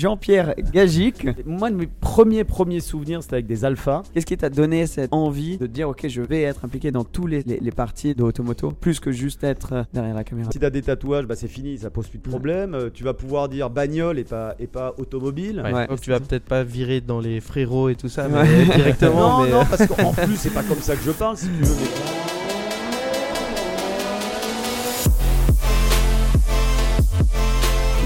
Jean-Pierre Gagic, moi de mes premiers premiers souvenirs c'était avec des alphas. Qu'est-ce qui t'a donné cette envie de dire ok je vais être impliqué dans tous les, les, les parties de Automoto plus que juste être euh, derrière la caméra? Si t'as des tatouages, bah c'est fini, ça pose plus de problème. Euh, Tu vas pouvoir dire bagnole et pas, et pas automobile. Ouais. Ouais, donc tu vas peut-être pas virer dans les frérots et tout ça, Ouais. mais directement. Non, mais... non, parce qu'en plus, c'est pas comme ça que je parle, si tu veux. mais-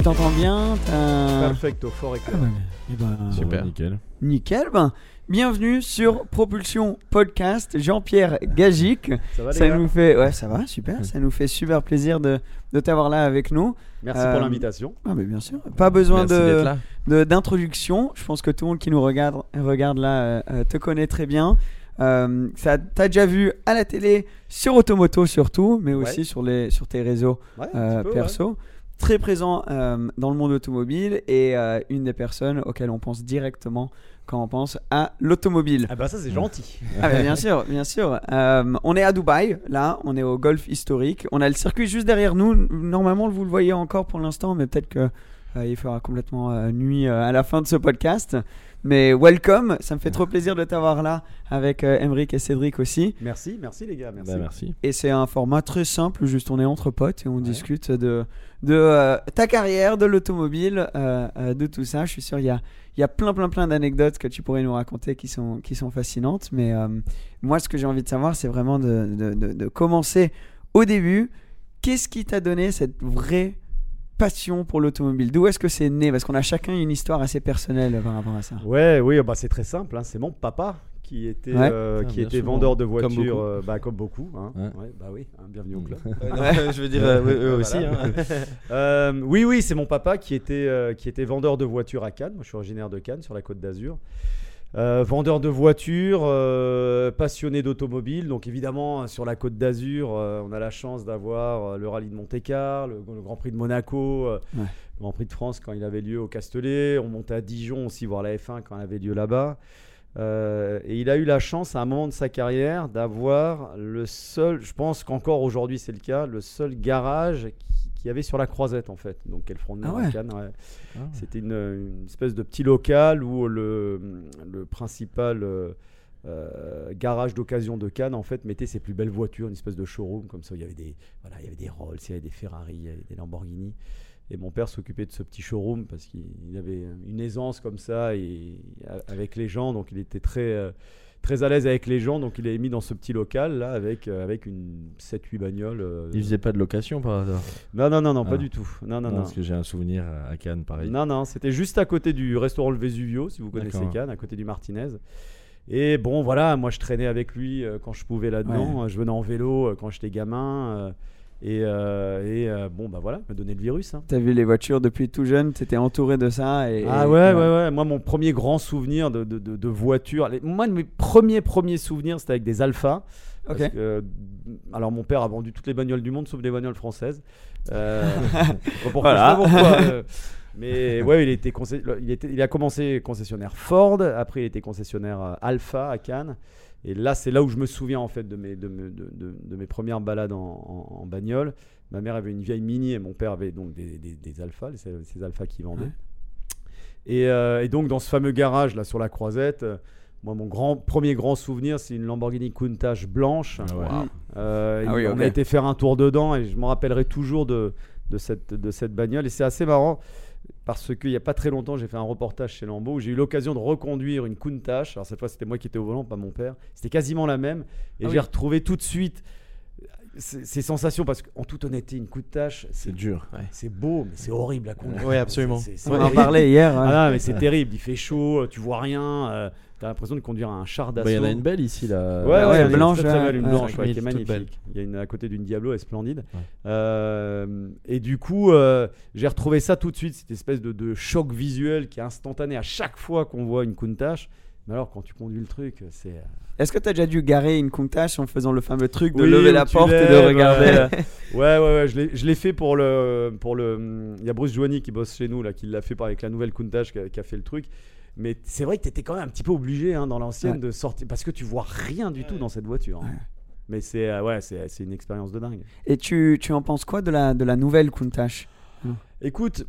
t'entends bien t'as- Perfecto, fort et clair. Ah eh ben, Super. Nickel. Nickel. Ben, bienvenue sur Propulsion Podcast. Jean-Pierre Gagic. Ça va, les Ça gars nous fait ouais ça va super. Ça nous fait super plaisir de, de t'avoir là avec nous. Merci Euh, pour l'invitation. Ah mais bien sûr. Pas besoin Merci de d'introduction. Je pense que tout le monde qui nous regarde, regarde là euh, euh, te connaît très bien. Euh, ça, t'as déjà vu à la télé, sur Automoto surtout, mais aussi Ouais. sur, les, sur tes réseaux Ouais, euh, peu, perso. Très présent euh, dans le monde automobile et euh, une des personnes auxquelles on pense directement quand on pense à l'automobile. Ah bah ça, c'est gentil. Ah bah, bien sûr, bien sûr. Euh, on est à Dubaï, là, on est au golf historique. On a le circuit juste derrière nous. Normalement, vous le voyez encore pour l'instant, mais peut-être que il fera complètement euh, nuit euh, à la fin de ce podcast. Mais welcome, ça me fait trop plaisir de t'avoir là avec euh, Emeric et Cédric aussi. Merci, merci les gars, merci. Bah, merci. Et c'est un format très simple, juste on est entre potes et on discute de, de euh, ta carrière, de l'automobile, euh, euh, de tout ça. Je suis sûr il y a, y a plein plein plein d'anecdotes que tu pourrais nous raconter qui sont, qui sont fascinantes. Mais moi ce que j'ai envie de savoir c'est vraiment de, de, de- de commencer au début. Qu'est-ce qui t'a donné cette vraie passion pour l'automobile? D'où est-ce que c'est né? Parce qu'on a chacun une histoire assez personnelle par rapport à ça. Ouais, oui, bah c'est très simple. hein, C'est mon papa qui était, Ouais. euh, Ah, qui était souvent. vendeur de Comme voitures, beaucoup. euh, bah, comme beaucoup. hein. Ouais. Ouais, bah oui, hein, bienvenue au club. je veux dire, euh, eux, eux aussi. Voilà. hein. Euh, oui, oui, c'est mon papa qui était, euh, qui était vendeur de voitures à Cannes. Moi, je suis originaire de Cannes, sur la côte d'Azur. Euh, vendeur de voitures, euh, passionné d'automobile. Donc évidemment, sur la côte d'Azur, euh, on a la chance d'avoir euh, le rallye de Monte-Carlo, le, le Grand Prix de Monaco, euh, Ouais. le Grand Prix de France quand il avait lieu au Castellet. On montait à Dijon aussi voir la F1 quand elle avait lieu là-bas. Euh, et il a eu la chance à un moment de sa carrière d'avoir le seul, je pense qu'encore aujourd'hui c'est le cas, le seul garage qui- qu'il y avait sur la croisette en fait. Donc quel front de Ah mer ouais. à Cannes, ouais. C'était une, une espèce de petit local où le, le principal euh, euh, garage d'occasion de Cannes en fait mettait ses plus belles voitures, une espèce de showroom comme ça. où Il y avait des, voilà, il y avait des Rolls, il y avait des Ferrari, il y avait des Lamborghini. Et mon père s'occupait de ce petit showroom parce qu'il il avait une aisance comme ça et, avec les gens, donc il était très, euh, très à l'aise avec les gens, donc il est mis dans ce petit local là avec, euh, avec une 7-8 bagnoles. euh, Il faisait pas de location par hasard? Non, non, non, non, pas Ah. du tout. Non, non, Non, non. Parce que j'ai un souvenir à- Cannes, pareil. Non, non, c'était juste à côté du restaurant Le Vesuvio, si vous connaissez. Cannes, à côté du Martinez. Et bon, voilà, moi je traînais avec lui euh, quand je pouvais là-dedans. Je venais en vélo quand j'étais gamin. Et euh, et, euh, bon, bah voilà, il m'a donné le virus. hein. T'as vu les voitures depuis tout jeune, t'étais entouré de ça. Et, Ah et- ouais, ouais, ouais. Moi, mon premier grand souvenir de, de, de- de voiture, les- moi, mes premiers, premiers souvenirs, c'était avec des Alpha. Parce Ok. que, euh, alors, mon père a vendu toutes les bagnoles du monde, sauf les bagnoles françaises. Euh, Voilà. pourquoi, euh, mais ouais, il, était il, était, il a commencé concessionnaire Ford, après il était concessionnaire Alpha à Cannes. Et là, c'est là où je me souviens en fait de mes, de me- de- de- de mes premières balades en, en- en bagnole. Ma mère avait une vieille Mini et mon père avait donc des, des, des Alpha, ces, ces Alpha qui vendaient. Ouais. Et, euh, et donc dans ce fameux garage là sur la Croisette, euh, moi mon grand premier grand souvenir c'est une Lamborghini Countach blanche. Ah. Euh, Ah oui, on a été faire un tour dedans et je me rappellerai toujours de, de cette, de cette bagnole. Et c'est assez marrant parce qu'il n'y a pas très longtemps, j'ai fait un reportage chez Lambeau où j'ai eu l'occasion de reconduire une Countach. Alors cette fois, c'était moi qui étais au volant, pas mon père. C'était quasiment la même. Et Ah j'ai oui. retrouvé tout de suite ces, sensations parce qu'en toute honnêteté, une Countach, C'est c'est dur. c'est beau, mais c'est horrible à conduire. Ouais, absolument. On en parlait hier. ouais. Ah mais c'est terrible. Il fait chaud, tu vois rien. euh, T'as l'impression de conduire un char d'assaut. Bah, Il y en a une belle ici là. Ouais, ouais, est blanche, très, très ouais, belle, une blanche, ouais, qui est 5000, toute magnifique. Il y a une à côté d'une Diablo, elle est splendide. Euh, et du coup, euh, j'ai retrouvé ça tout de suite, cette espèce de, de choc visuel qui est instantané à chaque fois qu'on voit une Countach. Mais alors, quand tu conduis le truc, c'est. euh, Est-ce que tu as déjà dû garer une Countach en faisant le fameux truc de Oui, lever la porte et de regarder euh, Ouais, ouais, ouais, je l'ai- je l'ai fait pour le. Pour le il y a Bruce Joigny qui bosse chez nous, là, qui l'a fait avec la nouvelle Countach qui a, qui a fait le truc. Mais c'est vrai que tu étais quand même un petit peu obligé hein, dans l'ancienne Ouais. de sortir. Parce que tu vois rien du tout dans cette voiture. hein. Mais c'est euh, ouais, c'est c'est une expérience de dingue. Et tu, tu en penses quoi de la, de la nouvelle Countach Écoute,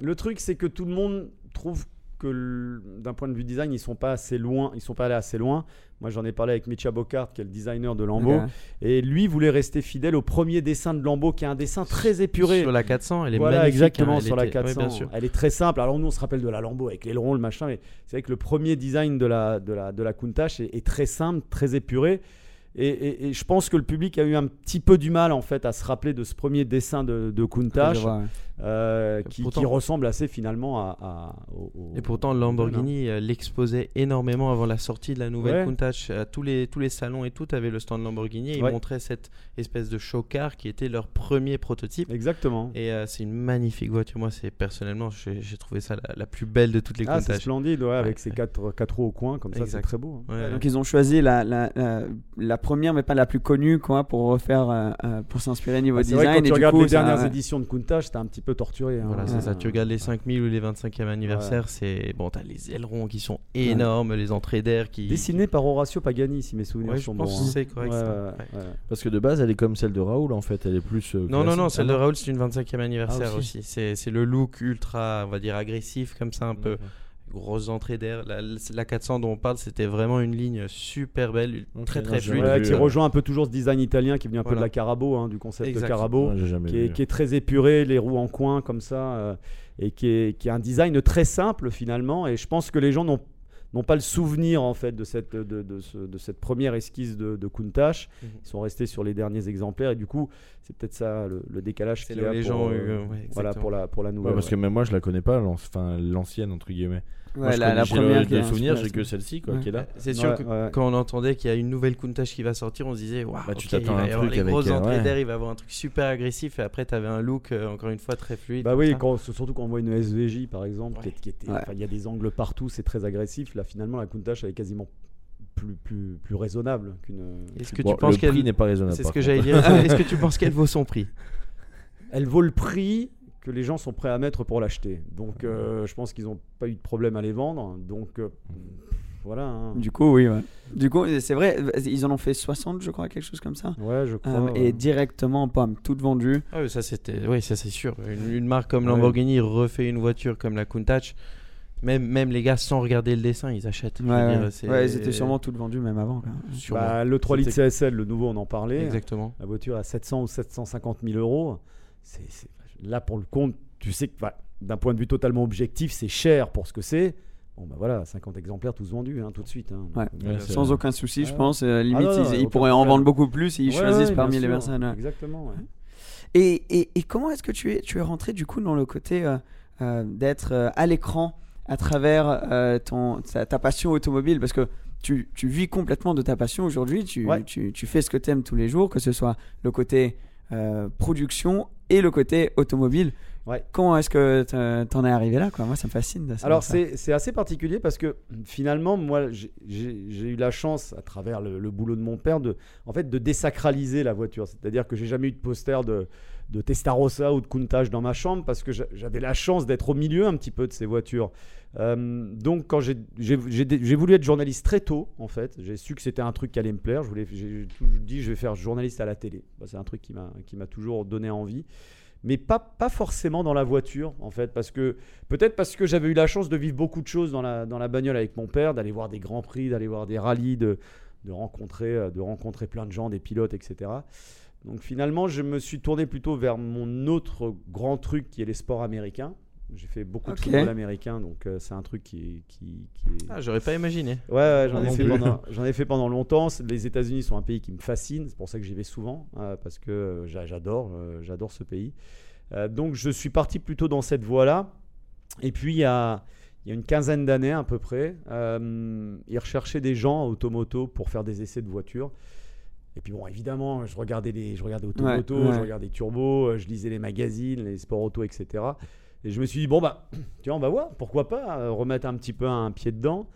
le truc c'est que tout le monde trouve que d'un point de vue design, ils sont pas assez loin, ils sont pas allés assez loin. Moi, j'en ai parlé avec Mitcha Bocard, qui est le designer de Lambeau, et lui voulait rester fidèle au premier dessin de Lambeau, qui est un dessin très épuré. Sur la 400, elle est voilà, magnifique. exactement hein, elle sur la était- ouais, 400. bien sûr. Elle est très simple. Alors nous, on se rappelle de la Lambeau avec l'aileron, le machin, mais c'est vrai que le premier design de la de la de la Countach est, est très simple, très épuré. Et, et- et je pense que le public a eu un petit peu du mal en fait à se rappeler de ce premier dessin de, de Countach ouais. Euh, qui, Pourtant- qui ressemble assez finalement à, à- au, au- Et pourtant, Lamborghini euh, l'exposait énormément avant la sortie de la nouvelle Ouais. Countach. À tous les, tous les salons et tout avaient le stand Lamborghini et ils Ouais. montraient cette espèce de show car qui était leur premier prototype. Exactement. Et euh, c'est une magnifique voiture. Moi, c'est personnellement, j'ai trouvé ça la, la plus belle de toutes les Ah, c'est splendide, ouais, avec Ouais. ses quatre, quatre roues au coin, comme ça, c'est très beau. hein. Ouais, Donc ils ont choisi la, la, la, la première, mais pas la plus connue, quoi, pour refaire, euh, euh, pour s'inspirer niveau Ah, c'est vrai design. quand et tu du regardes coup, les ça- dernières ouais. éditions de Countach, c'était un petit peu torturé. hein. Voilà, c'est ça. Tu regardes les 5000 ou les 25e anniversaire, c'est bon, t'as les ailerons qui sont énormes, les entrées d'air qui. Dessiné par Horacio Pagani, si mes souvenirs Ouais, je sont pense bons. que hein. c'est correct. Ouais, ça. ouais, Ouais. ouais. Parce que de base, elle est comme celle de Raoul en fait. Elle est plus. euh, Non, non, non, celle Ah de Raoul, c'est une 25e anniversaire Ah, aussi. aussi. C'est c'est le look ultra, on va dire, agressif, comme ça, un peu. Grosses entrées d'air. La, la 400 dont on parle, c'était vraiment une ligne super belle, très très fluide. Ouais, qui euh, rejoint un peu toujours ce design italien qui est venu un peu de la Carabo, hein, du concept Exact. de Carabo, Ouais, qui est, vu. qui est très épuré, les roues en coin comme ça, euh, et qui est, qui est un design très simple finalement. Et je pense que les gens n'ont n'ont pas le souvenir en fait de cette, de, de ce- de cette première esquisse de, de Countach. Mhm. Ils sont restés sur les derniers exemplaires et du coup c'est peut-être ça le, le décalage qu'il y a les pour, gens ont eu, euh, ouais, voilà, pour, la, pour la Ouais, nouvelle. parce que même moi, je la connais pas, l'ancienne entre guillemets. Moi, je la, la j'ai première. le- qui de est souvenirs, j'ai que celle-ci quoi, Ouais. qui est là. C'est sûr Ouais, que ouais. quand on entendait qu'il y a une nouvelle Countach qui va sortir, on se disait, waouh, Bah, tu t'attends il va à un truc les avec, grosses euh, entrées ouais. d'air, il va avoir un truc super agressif, et après, tu avais un look, euh, encore une fois, très fluide. Bah oui, surtout quand on voit une SVJ par exemple, qui était, il y a des angles partout, c'est très agressif. Là finalement la Countach elle est quasiment plus, plus, plus raisonnable qu'une. Est-ce que Bon, tu penses le prix qu'elle. n'est pas raisonnable. C'est ce que j'allais dire. Est-ce que tu penses qu'elle vaut son prix? Elle vaut le prix que les gens sont prêts à mettre pour l'acheter. Donc euh, je pense qu'ils n'ont pas eu de problème à les vendre. Donc euh, voilà. hein. Du coup, oui, ouais. Du coup, c'est vrai, ils en ont fait 60, je crois, quelque chose comme ça. Ouais, je crois. Euh, ouais. Et directement, pomme, toutes vendues. Ah oui, ça c'était, oui, ça c'est sûr. Une, une marque comme Ouais. Lamborghini refait une voiture comme la Countach. Même, même les gars, sans regarder le dessin, ils achètent. Ouais, dire, ouais. c'est- Ouais, ils étaient sûrement toutes vendues, même avant. Bah, le 3 litres CSL, le nouveau, on en parlait. Exactement. La voiture à 700 ou 750 000 euros. C'est, c'est- Là, pour le compte, tu sais que bah, d'un point de vue totalement objectif, c'est cher pour ce que c'est. Bon, bah voilà, 50 exemplaires tous vendus, hein, tout de suite. hein. Ouais. Donc, Ouais, euh, Sans aucun souci, je pense. euh, limite, Ah non, ils, ils pourraient en vendre beaucoup plus s'ils ouais, choisissent ouais, parmi les sûr. personnes. ouais. Exactement. ouais. Et, et, et comment est-ce que tu es, tu es rentré du coup dans le côté euh, euh, d'être euh, à l'écran à travers euh, ton, ta, ta passion automobile? Parce que tu, tu vis complètement de ta passion aujourd'hui, tu, Ouais. tu, tu fais ce que tu aimes tous les jours, que ce soit le côté euh, production et le côté automobile. Ouais. Comment est-ce que t'en- es arrivé là quoi? Moi, ça me fascine. Alors c'est assez particulier parce que finalement moi j'ai- eu la chance à travers le, le boulot de mon père de en fait de désacraliser la voiture. C'est-à-dire que j'ai jamais eu de poster de de Testarossa ou de Countach dans ma chambre parce que j'a- j'avais la chance d'être au milieu un petit peu de ces voitures. Euh, donc quand j'ai voulu être journaliste très tôt en fait, j'ai su que c'était un truc qui allait me plaire. Je voulais j'ai dit je vais faire journaliste à la télé. Bah, c'est un truc qui m'a toujours donné envie mais pas, forcément dans la voiture, en fait, parce que peut-être parce que j'avais eu la chance de vivre beaucoup de choses dans la, bagnole avec mon père, d'aller voir des grands prix, d'aller voir des rallyes, de, rencontrer, euh, de rencontrer plein de gens, des pilotes, etc. Donc finalement, je me suis tourné plutôt vers mon autre grand truc qui est les sports américains. J'ai fait beaucoup de football américain, donc euh, c'est un truc qui, qui, qui est... Ah, j'aurais pas imaginé. Ouais, ouais, j'en ai, fait pendant- j'en ai fait pendant longtemps. Les États-Unis sont un pays qui me fascine. C'est pour ça que j'y vais souvent, euh, parce que euh, j'adore, euh, j'adore ce pays. Euh, donc, je suis parti plutôt dans cette voie-là. Et puis, il y a, il y a une quinzaine d'années à peu près, euh, ils recherchaient des gens à Automoto pour faire des essais de voitures. Et puis bon, évidemment, je regardais les, je regardais Automoto, Ouais, ouais. je regardais Turbo, euh, je lisais les magazines, les sports auto, etc. Et je me suis dit bon bah, tu vois, on va voir, pourquoi pas euh, remettre un petit peu un pied dedans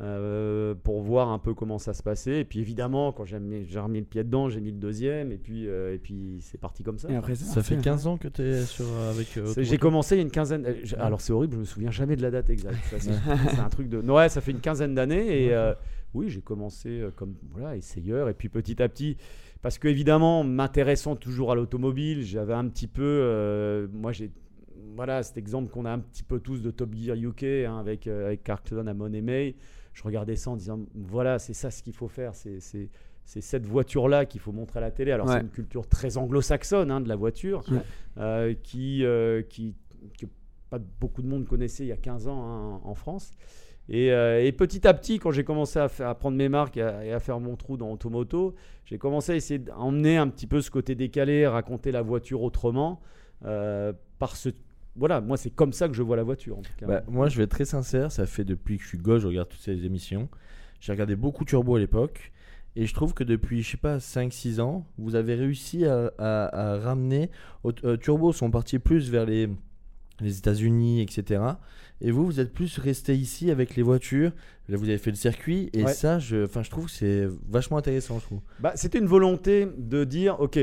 euh, pour voir un peu comment ça se passait. Et puis évidemment, quand j'ai mis, j'ai remis le pied dedans, j'ai mis le deuxième, et puis euh, et puis c'est parti comme ça. Et après, Ça fait parti, 15 ans que tu es sur, avec. euh, J'ai commencé il y a une quinzaine. Alors c'est horrible, je me souviens jamais de la date exacte. C'est un truc de. Non, ouais, ça fait une quinzaine d'années et euh, oui, j'ai commencé euh, comme voilà essayeur et puis petit à petit, parce que évidemment, m'intéressant toujours à l'automobile, j'avais un petit peu, euh, moi j'ai voilà cet exemple qu'on a un petit peu tous de Top Gear UK hein, avec euh, avec Carlton à Money May. Je regardais ça en disant voilà, c'est ça ce qu'il faut faire, c'est c'est c'est cette voiture-là qu'il faut montrer à la télé. Alors, Ouais. c'est une culture très anglo-saxonne hein, de la voiture, Ouais. euh, qui, qui, que pas beaucoup de monde connaissait il y a 15 ans hein, en France. Et, euh, et petit à petit, quand j'ai commencé à, prendre mes marques et à, faire mon trou dans Automoto, j'ai commencé à essayer d'emmener un petit peu ce côté décalé, raconter la voiture autrement. euh, voilà, moi, c'est comme ça que je vois la voiture. Bah, moi, je vais être très sincère, ça fait depuis que je suis gosse, je regarde toutes ces émissions. J'ai regardé beaucoup Turbo à l'époque. Et je trouve que depuis, je sais pas, 5-6 ans, vous avez réussi à, ramener. euh, Turbo sont partis plus vers les, les États-Unis, etc. Et vous, vous êtes plus resté ici avec les voitures. Là, vous avez fait le circuit. Et Ouais. ça, je, enfin, je trouve que c'est vachement intéressant, je trouve. Bah, C'était une volonté de dire, ok,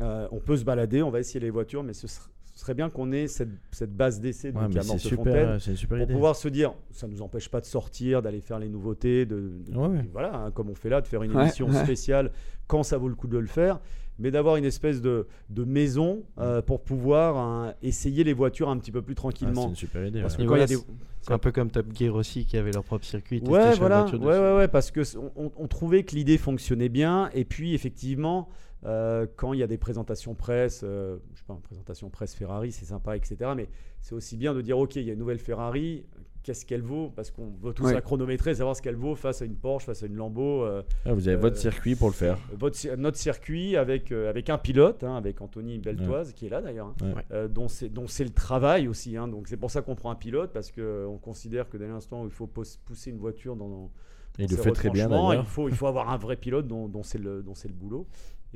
euh, on peut se balader, on va essayer les voitures, mais ce, ser- ce serait bien qu'on ait cette, cette base d'essai Ouais, c'est Mortefontaine, super, c'est une super pour idée. pouvoir se dire, ça ne nous empêche pas de sortir, d'aller faire les nouveautés, de, de- Ouais, ouais. voilà, hein, comme on fait là, de faire une Ouais, émission ouais. spéciale quand ça vaut le coup de le faire, mais d'avoir une espèce de, de maison euh, pour pouvoir hein, essayer les voitures un petit peu plus Ah, c'est tranquillement. une super idée. Parce ouais. que Et quand il y a voilà, des... C'est un peu comme Top Gear aussi qui avait leur propre circuit. Ouais, voilà, ouais, ouais, ouais, parce que on, on- on trouvait que l'idée fonctionnait bien, et puis effectivement, euh, quand il y a des présentations presse, euh, je sais pas, une présentation presse Ferrari, c'est sympa, etc. Mais c'est aussi bien de dire, ok, il y a une nouvelle Ferrari, qu'est-ce qu'elle vaut Parce qu'on veut tous Ouais. la chronométrer, savoir ce qu'elle vaut face à une Porsche, face à une Lambo. euh, Ah, vous avez euh, votre circuit pour le faire. votre notre circuit avec, euh, avec un pilote, hein, avec Anthony Beltoise, qui est là d'ailleurs, hein, Ouais. euh, dont c'est dont c'est le travail aussi. hein. donc c'est pour ça qu'on prend un pilote, parce qu'on considère que dès l'instant où il faut pousser une voiture dans, dans Et il le fait très bien il faut, il faut avoir un vrai pilote dont, dont c'est le, dont c'est le boulot.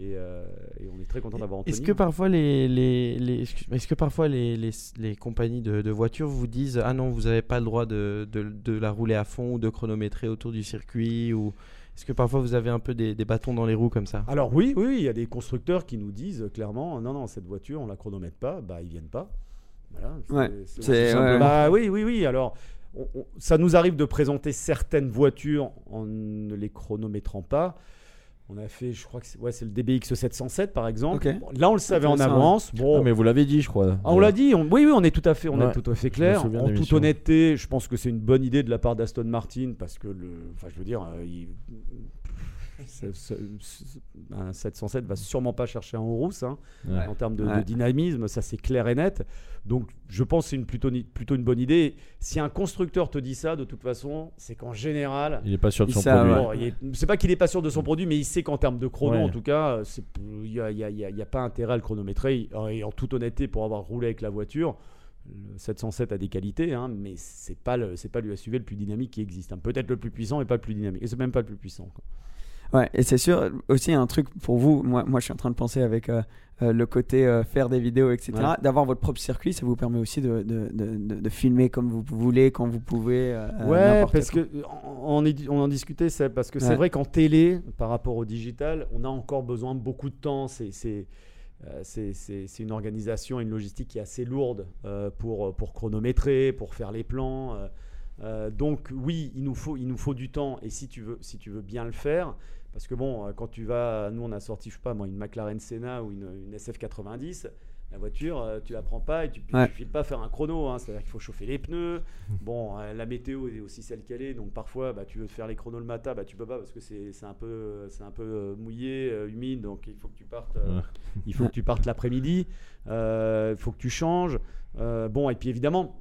Et, euh, et on est très content d'avoir Anthony. Est-ce que parfois les, les, les- est-ce que parfois les, les, les compagnies de, de voitures vous disent ah non vous n'avez pas le droit de, de, de la rouler à fond ou de chronométrer autour du circuit ou est-ce que parfois vous avez un peu des, des bâtons dans les roues comme ça? Alors oui, oui, il y a des constructeurs qui nous disent clairement, non, non, cette voiture, on la chronomètre pas, bah ils viennent pas. Voilà, Ouais, c'est ouais. Bah oui, oui, oui. Alors, on- on- ça nous arrive de présenter certaines voitures en ne les chronométrant pas. On a fait, je crois que c'est ouais, le DBX 707 par exemple. Bon, là, on le savait en avance. Bon, Ah, mais vous l'avez dit, je crois. ah, on l'a dit, on- oui, oui, on est tout à fait, on Ouais, est tout à fait clair. En toute honnêteté, je pense que c'est une bonne idée de la part d'Aston Martin parce que le, enfin, je veux dire, euh, il- ce- ce- ce- un 707 va sûrement pas chercher un Horus hein, Ouais. en termes de, dynamisme, ça c'est clair et net. Donc, je pense que c'est une plutôt, une bonne idée. Si un constructeur te dit ça, de toute façon, c'est qu'en général, Il est pas sûr de son produit. ouais. C'est pas qu'il est pas sûr de son produit, mais il sait qu'en termes de chrono, Ouais. en tout cas, il n'y a, y a- il y a- il y a pas intérêt à le chronométrer. Et en toute honnêteté, pour avoir roulé avec la voiture, le 707 a des qualités, hein, mais c'est pas le c'est pas le SUV le plus dynamique qui existe. hein. Peut-être le plus puissant, mais pas le plus dynamique. Et c'est même pas le plus puissant. quoi. Ouais, et c'est sûr, aussi un truc pour vous, moi, moi je suis en train de penser avec euh, euh, le côté euh, faire des vidéos, etc. Ouais. D'avoir votre propre circuit, ça vous permet aussi de, de, de, filmer comme vous voulez, quand vous pouvez. Ouais, parce quand. que on, on est- on en discutait, c'est parce que c'est vrai qu'en télé, par rapport au digital, on a encore besoin de beaucoup de temps. C'est c'est une organisation, une logistique qui est assez lourde pour pour chronométrer, pour faire les plans. donc oui, il nous faut il nous faut du temps. Et si tu veux si tu veux bien le faire, parce que bon, euh, quand tu vas, nous on a sorti je sais pas moi une McLaren Senna ou une, une SF90. La voiture, euh, tu la prends pas et tu ne Ouais. files pas faire un chrono. hein. C'est-à-dire qu'il faut chauffer les pneus. Bon, euh, la météo est aussi celle qu'elle est. Donc parfois, bah, tu veux faire les chronos le matin, bah, tu peux pas parce que c'est un peu, c'est un peu mouillé, humide. Donc il faut que tu partes, Ouais. il faut que tu partes l'après-midi. Euh, Il faut que tu changes. Euh, bon, et puis évidemment,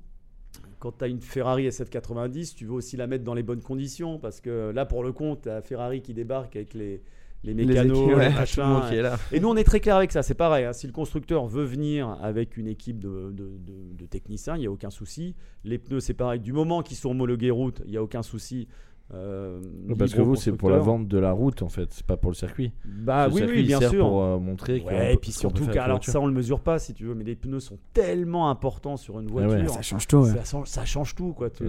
quand tu as une Ferrari SF90, tu veux aussi la mettre dans les bonnes conditions parce que là, pour le compte, tu as Ferrari qui débarque avec les, les Les mécanos, les ouais. machins, Tout le monde qui est là. et nous, on est très clair avec ça. C'est pareil. hein. Si le constructeur veut venir avec une équipe de, de- de- de techniciens, il n'y a aucun souci. Les pneus, c'est pareil. Du moment qu'ils sont homologués route, il n'y a aucun souci. Euh, Parce que vous, c'est pour la vente de la route en fait, c'est pas pour le circuit. Bah Le oui, circuit, oui, il bien sert sûr. Pour euh, montrer que. Ouais, et puis surtout, qu'à- alors ça, on le mesure pas si tu veux, mais les pneus sont tellement importants sur une Ah ouais. voiture. Ça change tout. ouais. Ça, change, ça change tout. Quoi. Tu-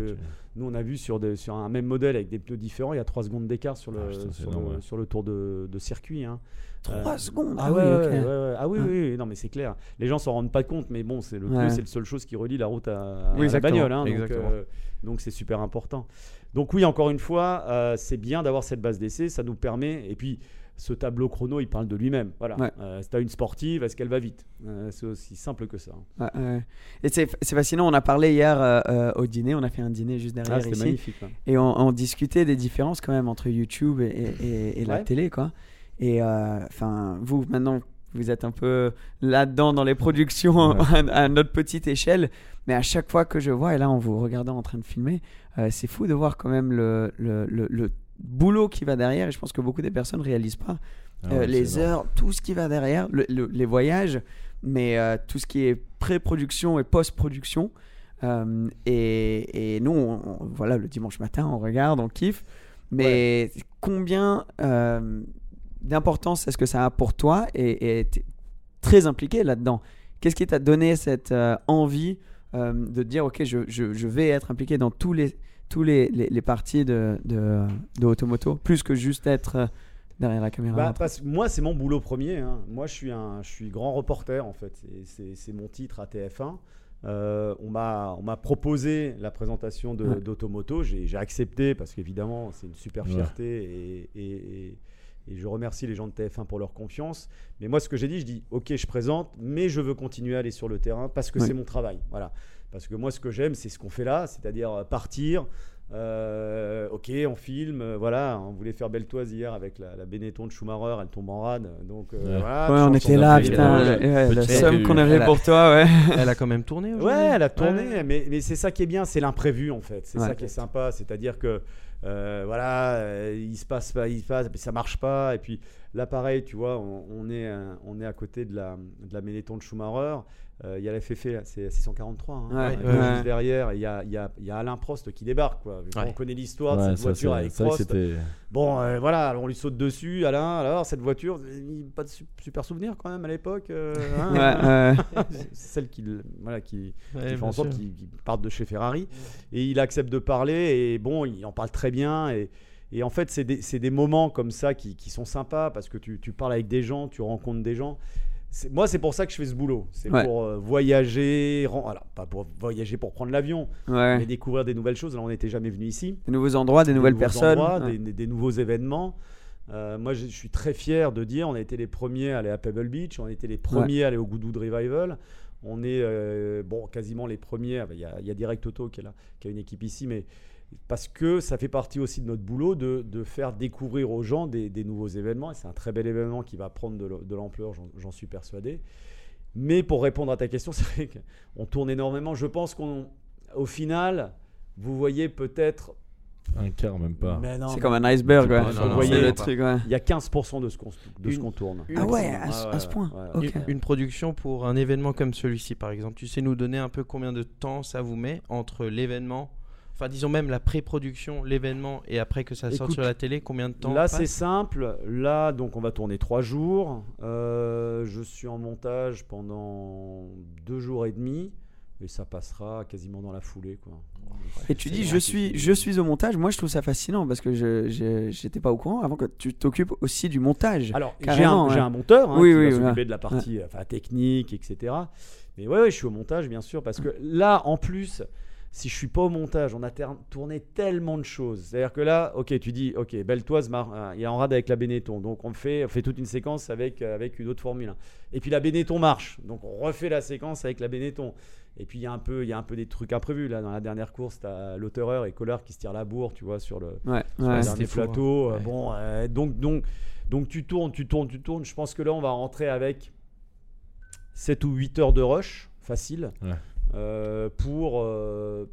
Nous, on a vu sur, des- sur un même modèle avec des pneus différents, il y a 3 secondes d'écart sur, le Ah, putain, sur, le, ouais. sur le tour de, de circuit. hein. 3 Euh, secondes. Ah, Ah, ouais, oui, ouais, ok. ouais, ouais. ah oui, oui, non mais c'est clair. Les gens s'en rendent pas compte, mais bon, c'est le c'est la seule chose qui relie la route à, à Oui, la exactement, bagnole. hein, donc, euh, donc c'est super important. Donc oui, encore une fois, euh, c'est bien d'avoir cette base d'essai, ça nous permet. Et puis ce tableau chrono, il parle de lui-même. Voilà. Ouais. Euh, si t'as une sportive, est-ce qu'elle va vite? Euh, C'est aussi simple que ça. Ouais, ouais. Et c'est fascinant, on a parlé hier euh, au dîner, on a fait un dîner juste derrière Ah, ici. magnifique. hein. Et on, on discutait des différences quand même entre YouTube et, et- et la télé, quoi. Et euh, enfin, vous maintenant, vous êtes un peu là-dedans dans les productions Ouais. à, à notre petite échelle, mais à chaque fois que je vois, et là en vous regardant en train de filmer, euh, c'est fou de voir quand même le, le, le- le boulot qui va derrière. Et je pense que beaucoup des personnes réalisent pas Ah euh, les heures, tout ce qui va derrière, le- le- les voyages, mais euh, tout ce qui est pré-production et post-production. Et, et nous, on- on- voilà, le dimanche matin, on regarde, on kiffe. Mais combien d'importance est-ce que ça a pour toi et et très impliqué là-dedans Qu'est-ce qui t'a donné cette euh, envie euh, de dire, ok, je, je- je vais être impliqué dans tous les, tous les, les, les parties de, de, de Automoto, plus que juste être euh, derrière la caméra? Bah, parce moi, c'est mon boulot premier. hein. Moi, je suis, un, je suis grand reporter, en fait. C'est- mon titre à TF1. Euh, on m'a proposé la présentation de- Ouais. d'Automoto. J'ai accepté parce qu'évidemment, c'est une super Ouais. fierté et, et- et- et je remercie les gens de TF1 pour leur confiance. Mais moi, ce que j'ai dit, je dis OK, je présente, mais je veux continuer à aller sur le terrain parce que c'est mon travail. Voilà. Parce que moi, ce que j'aime, c'est ce qu'on fait là, c'est-à-dire euh, partir. euh, ok, on filme, euh, voilà, on voulait faire Beltoise hier avec la, la Benetton de Schumacher, elle tombe en rade, donc euh, Ouais. voilà, Ouais, on était là, putain. ouais, la somme qu'on avait pour toi, ouais. Elle a quand même tourné. Ouais, elle a tourné, Ouais. mais, mais c'est ça qui est bien, c'est l'imprévu en fait. C'est Ouais. ça qui est sympa, c'est-à-dire que euh, voilà, euh, il se passe pas, il se passe, puis ça marche pas, et puis là pareil, tu vois, on, est, euh, on est à côté de la, de la Benetton de Schumacher. Euh, Il y a la FFF, c'est 643, hein, Ouais, ouais. juste derrière, et il y a, il y, a, il y a Alain Prost qui débarque. Quoi. Ouais. On connaît l'histoire de cette voiture avec Prost. Bon, euh, voilà, alors on lui saute dessus, Alain. Alors, cette voiture, pas de su- super souvenir quand même à l'époque. euh, hein. C'est celle qui, voilà, qui, Ouais, qui fait en sorte qu'il parte de chez Ferrari. Et il accepte de parler, et bon, il en parle très bien. Et, et en fait, c'est des, c'est des moments comme ça qui, qui sont sympas parce que tu, tu parles avec des gens, tu rencontres des gens. C'est- Moi, c'est pour ça que je fais ce boulot. C'est Ouais. pour euh, voyager, alors, pas pour voyager pour prendre l'avion, Ouais. mais découvrir des nouvelles choses. Là, on n'était jamais venu ici Des nouveaux endroits, des nouvelles personnes. endroits, Ouais. des, des nouveaux événements. Euh, moi, je suis très fier de dire, on a été les premiers à aller à Pebble Beach, on a été les premiers à aller au Goudou de Revival. On est euh, bon, quasiment les premiers. ah bah, Il y, a, il y a Direct Auto qui est là, qui a une équipe ici, mais parce que ça fait partie aussi de notre boulot de, de faire découvrir aux gens des, des nouveaux événements. Et c'est un très bel événement qui va prendre de l'ampleur, j'en- suis persuadé. Mais pour répondre à ta question, c'est vrai qu'on tourne énormément. Je pense qu'au final, vous voyez peut-être Un quart, même pas. C'est comme un iceberg, ouais. Non, non, voyez, le truc, ouais. Il y a 15% de ce qu'on de ce Une- qu'on tourne. une- Ah ouais, 15%. à, ce- Ouais, à ce ouais, point. ouais. Ok. Une, une production pour un événement comme celui-ci, par exemple, tu sais nous donner un peu combien de temps ça vous met entre l'événement, enfin disons même la pré-production, l'événement et après que ça sorte Écoute, sur la télé, combien de temps Là, c'est simple. Là, donc, on va tourner trois jours. Euh, je suis en montage pendant deux jours et demi. Et ça passera quasiment dans la foulée. Quoi. Et tu dis, je suis, je suis au montage. Moi, je trouve ça fascinant parce que je j'étais pas au courant avant que tu t'occupes aussi du montage. Alors, j'ai un, j'ai un monteur hein, Oui, qui oui, va ouais. s'occuper de la partie enfin, technique, etc. Mais ouais, ouais, je suis au montage, bien sûr, parce que là, en plus, si je suis pas au montage, on a tourné tellement de choses. C'est-à-dire que là, ok, tu dis, ok, Beltoise, mar- euh, il est en rade avec la Benetton, donc on fait, on fait toute une séquence avec, euh, avec une autre Formule 1. Et puis la Benetton marche, donc on refait la séquence avec la Benetton. Et puis il y a un peu, il y a un peu des trucs imprévus là. Dans la dernière course, t'as l'auteur et Collard qui se tirent la bourre, tu vois, sur le, Ouais, sur hein. plateau. Euh, Ouais. Bon, euh, donc, donc, donc tu tournes, tu tournes, tu tournes. Je pense que là, on va rentrer avec 7 ou 8 heures de rush, facile, Ouais. Euh, pour euh,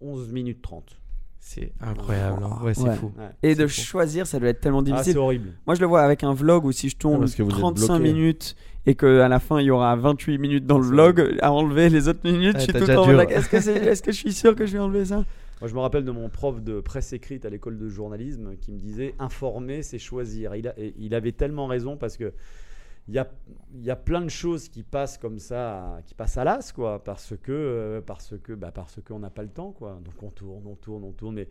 11 minutes 30. C'est incroyable. hein. Ouais, c'est Ouais. fou. Ouais. Et de C'est fou. choisir, ça doit être tellement Ah, c'est difficile. horrible. Moi, je le vois avec un vlog où si je tourne parce que vous êtes 35 bloqué. minutes et que à la fin il y aura 28 minutes dans le C'est vlog, à enlever les autres minutes, Ouais, je suis tout en mode, est-ce que, c'est- est-ce que je suis sûr que je vais enlever ça? Moi, je me rappelle de mon prof de presse écrite à l'école de journalisme qui me disait informer, c'est choisir. Il, a- et il avait tellement raison parce que il y a, il y a plein de choses qui passent comme ça, qui passent à l'as, quoi, parce que euh, parce que bah, parce qu'on n'a pas le temps, quoi. Donc on tourne, on tourne, on tourne, mais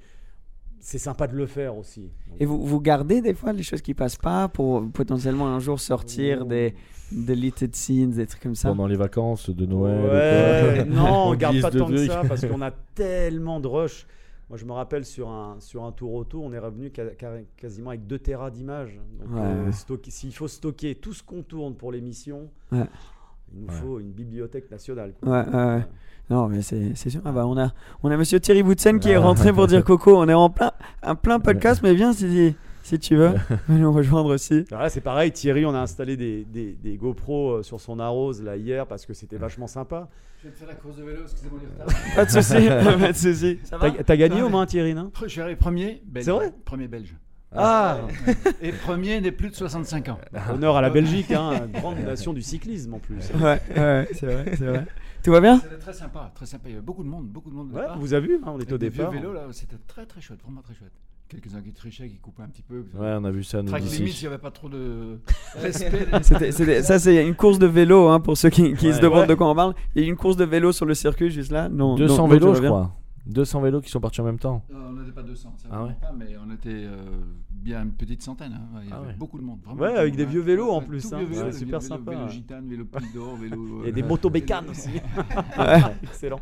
c'est sympa de le faire aussi. Donc, Et vous, vous gardez des fois les choses qui passent pas pour potentiellement un jour sortir des deleted scenes, des trucs comme ça? Pendant les vacances de Noël. ou Ouais, quoi? non, on En garde pas tant que ça parce qu'on a tellement de rush. Moi, je me rappelle sur un, sur un tour auto, on est revenu ca- ca- quasiment avec 2 terras d'images. Donc, Ouais, euh, s'il faut stocker tout ce qu'on tourne pour l'émission, Ouais. il nous Ouais. faut une bibliothèque nationale. quoi. Ouais, ouais, ouais. Non, mais c'est c'est sûr. Ah bah, on, a, on a monsieur Thierry Boutsen qui est rentré pour dire Coco. On est en plein, un plein podcast, mais viens si, si tu veux. Venez nous rejoindre aussi. Alors là, c'est pareil, Thierry, on a installé des, des, des GoPro euh, sur son arrose là hier parce que c'était vachement sympa. Je viens de faire la course de vélo, excusez-moi. Pas de soucis, pas de va T'as t'as gagné au moins, Thierry, non Je suis arrivé premier, belge. C'est vrai Premier belge. Ah, Et premier des plus de 65 ans. Honneur à la Belgique, hein, grande nation du cyclisme en plus. Ouais, ouais, c'est vrai, c'est vrai. Tout va bien C'était très sympa, très sympa. Il y avait beaucoup de monde, beaucoup de monde. Ouais, départ. vous avez vu, hein, on était au départ. là, c'était très très chouette, vraiment très chouette. Quelques-uns qui trichaient, qui coupaient un petit peu. Ouais, on a vu ça nous Track limite, il aussi. n'y avait pas trop de respect. C'était- c'était- Ça, c'est une course de vélo hein, pour ceux qui, qui Ouais. se demandent Ouais. de quoi on parle. Il y a eu une course de vélo sur le circuit juste là. Non, 200 non, non, vélos, je crois. 200 vélos qui sont partis en même temps. Euh, on n'était pas 200, ça Ah ouais pas, mais on était euh, bien une petite centaine. hein. Il y Ah avait ouais. beaucoup de monde. Vraiment Ouais, avec des hein. vieux vélos en plus, hein. des super vieux sympa, Vélo ouais. gitane, vélo d'or, vélo. Et euh, des motos bécanes vélo- aussi. Excellent.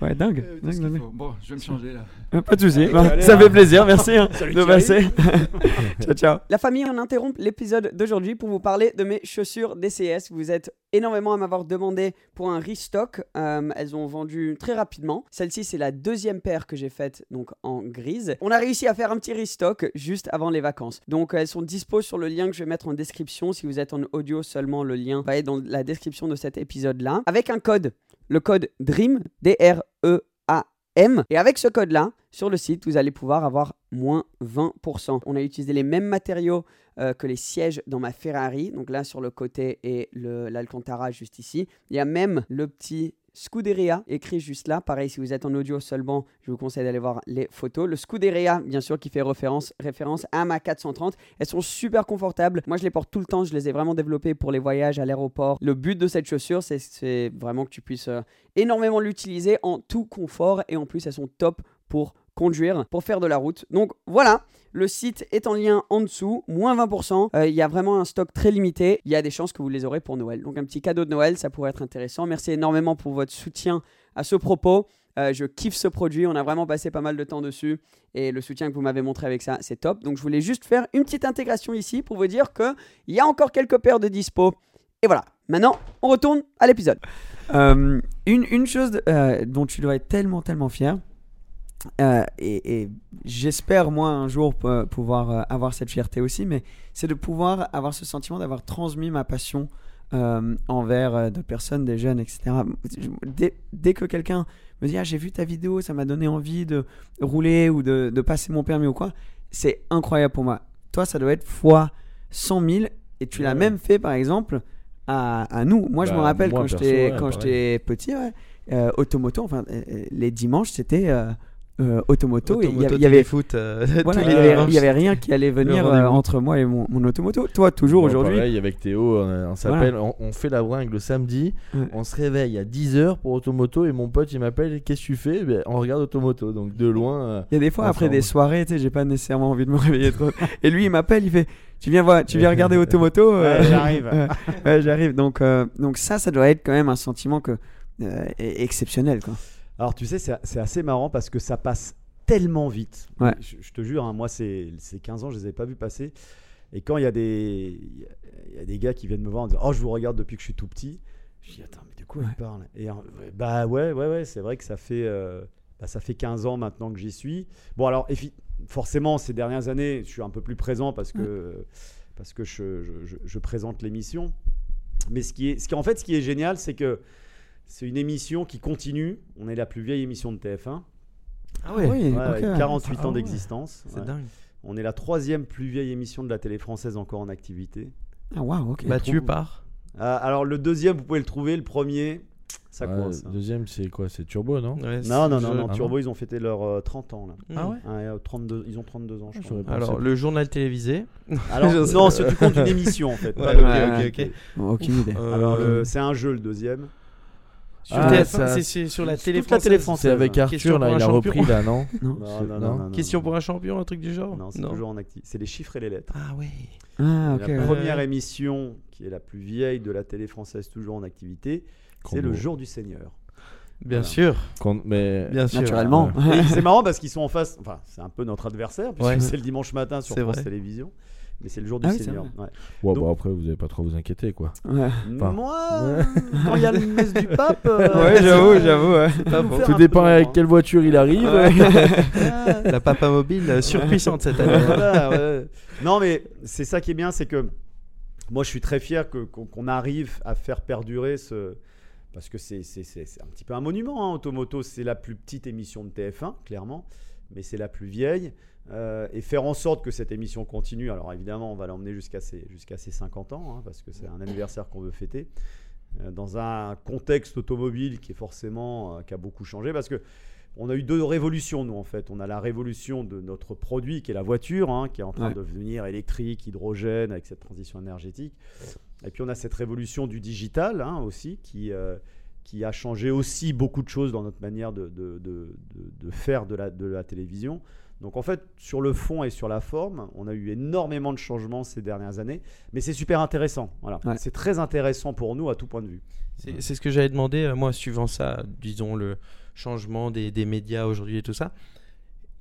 Ouais, dingue. Euh, dingue, dingue. Bon, je vais me changer là. Euh, Pas de soucis. Allez, Bah, ça fait plaisir. Merci hein, Salut, de passer. ciao, ciao. La famille, on interrompt l'épisode d'aujourd'hui pour vous parler de mes chaussures DCS. Vous êtes énormément à m'avoir demandé pour un restock. Euh, elles ont vendu très rapidement. Celle-ci, c'est la deuxième paire que j'ai faite donc en grise. On a réussi à faire un petit restock juste avant les vacances. Donc elles sont dispo sur le lien que je vais mettre en description. Si vous êtes en audio seulement, le lien va être dans la description de cet épisode-là. Avec un code, le code DREAM, D-R-E M. Et avec ce code-là, sur le site, vous allez pouvoir avoir moins 20%. On a utilisé les mêmes matériaux euh, que les sièges dans ma Ferrari. Donc là, sur le côté et l'Alcantara juste ici. Il y a même le petit Scuderia écrit juste là. Pareil, si vous êtes en audio seulement, je vous conseille d'aller voir les photos. Le Scuderia, bien sûr, qui fait référence, référence à ma 430. Elles sont super confortables. Moi, je les porte tout le temps. Je les ai vraiment développées pour les voyages à l'aéroport. Le but de cette chaussure, c'est- vraiment que tu puisses euh, énormément l'utiliser en tout confort. Et en plus, elles sont top pour conduire, pour faire de la route. Donc voilà, le site est en lien en dessous, moins 20%. Euh, Il y a vraiment un stock très limité. Il y a des chances que vous les aurez pour Noël. Donc un petit cadeau de Noël, ça pourrait être intéressant. Merci énormément pour votre soutien à ce propos. Euh, je kiffe ce produit, on a vraiment passé pas mal de temps dessus et le soutien que vous m'avez montré avec ça, c'est top. Donc je voulais juste faire une petite intégration ici pour vous dire que il y a encore quelques paires de dispo. Et voilà, maintenant on retourne à l'épisode. Euh, une, une chose dont tu dois être tellement, tellement fier, euh, et, et j'espère moi un jour p- pouvoir euh, avoir cette fierté aussi, mais c'est de pouvoir avoir ce sentiment d'avoir transmis ma passion euh, envers euh, d'autres personnes, des jeunes, etc. Dès, dès que quelqu'un me dit ah j'ai vu ta vidéo, ça m'a donné envie de rouler ou de, de passer mon permis ou quoi, c'est incroyable pour moi. Toi ça doit être fois 100 000 et tu l'as Ouais. même fait par exemple à, à nous. Moi je me Bah, rappelle moi, quand j'étais ouais, quand pareil. j'étais petit, ouais, euh, automoto, enfin euh, euh, les dimanches c'était euh, automoto, et il y avait- téléfoot, euh, voilà, il y avait, y rien qui allait venir euh, entre moi et mon, mon automoto. Toi, toujours Bon, aujourd'hui. Pareil, avec Théo, on, s'appelle, on, on fait la bringue le samedi, Ouais. on se réveille à 10h pour Automoto et mon pote il m'appelle, qu'est-ce que tu fais? Ben, On regarde Automoto, donc de loin. Il y a des fois, après des soirées, tu sais, j'ai pas nécessairement envie de me réveiller trop. et lui, il m'appelle, il fait Tu viens, voir, tu viens regarder Automoto euh, Ouais, j'arrive. ouais, j'arrive. Donc, euh, donc, ça, ça doit être quand même un sentiment que, exceptionnel. Quoi. Alors tu sais, c'est assez marrant parce que ça passe tellement vite. Ouais. Je, je te jure, hein, moi, ces 15 ans, je les avais pas vus passer. Et quand il y, a des- il y a des gars qui viennent me voir en disant Oh, je vous regarde depuis que je suis tout petit, je dis Attends, mais de quoi Ouais. il parle Et bah ouais, ouais, ouais, c'est vrai que ça fait, euh, bah, ça fait 15 ans maintenant que j'y suis. Bon, alors, forcément, ces dernières années, je suis un peu plus présent parce que, parce que je, je- je- je présente l'émission. Mais ce qui est, ce qui, en fait, ce qui est génial, c'est que c'est une émission qui continue. On est la plus vieille émission de TF1. Ah Oui, Ouais, ok. avec 48 Ah ans ouais. d'existence. C'est Ouais. dingue. On est la troisième plus vieille émission de la télé française encore en activité. Ah, waouh, ok. Battu par. Ah, alors le deuxième, vous pouvez le trouver. Le premier, ça Ouais, coince. le hein. Deuxième, c'est quoi? C'est Turbo, non? Ouais, Non, non, non, non. Ah Turbo, ils ont fêté leurs euh, 30 ans là. Ah ouais? Ouais, euh, 32, ils ont 32 ans, je Ah, crois. Alors, le journal télévisé? Alors, non, si tu comptes une émission en fait. pas Ouais, le- ok, Ouais, ok, ok. Bon, Aucune idée. Euh, Alors, le- c'est un jeu le deuxième. Sur Ah, TF1, ça- c'est- c'est sur la toute télé la télé française. C'est avec Arthur, là, il a champion. repris, là, non Non. Non, non, non, non. non, non, Question pour un champion, un truc du genre Non, c'est toujours en activité. C'est les chiffres et les lettres. Ah ouais. Ah. La première émission qui est la plus vieille de la télé française toujours en activité, c'est le jour du Seigneur. Bien Voilà. sûr. Mais Bien sûr. Naturellement. C'est marrant parce qu'ils sont en face. Enfin, c'est un peu notre adversaire puisque Ouais. c'est le dimanche matin sur C'est France vrai. Télévisions. Mais c'est le jour du Ah oui, Seigneur. ouais. Ouais, Donc- bon, après, vous n'avez pas trop à vous inquiéter, quoi. Ouais. Enfin, Moi, quand il y a le messe du pape. euh, Ouais, j'avoue, j'avoue. Tout dépend avec quelle voiture il arrive. La papa mobile euh, surpuissante cette année. Voilà. Non, mais c'est ça qui est bien, c'est que moi, je suis très fier que- qu'on qu'on arrive à faire perdurer ce. Parce que c'est c'est- c'est- c'est un petit peu un monument, hein, Automoto. C'est la plus petite émission de TF1, clairement, mais c'est la plus vieille. Euh, et faire en sorte que cette émission continue. Alors évidemment, on va l'emmener jusqu'à ses, jusqu'à ses 50 ans, hein, parce que c'est un anniversaire qu'on veut fêter. euh, dans un contexte automobile qui est forcément euh, qui a beaucoup changé, parce que on a eu deux révolutions, nous, en fait. On a la révolution de notre produit, qui est la voiture, hein, qui est en train Ouais. de devenir électrique, hydrogène, avec cette transition énergétique. Et puis, on a cette révolution du digital, hein, aussi, qui, qui a changé aussi beaucoup de choses dans notre manière de, de- de- de- de faire de la, de la télévision. Donc, en fait, sur le fond et sur la forme, on a eu énormément de changements ces dernières années. Mais c'est super intéressant. Voilà. Ouais. C'est très intéressant pour nous à tout point de vue. C'est c'est ce que j'avais demandé, euh, moi, suivant ça, disons, le changement des, des médias aujourd'hui et tout ça.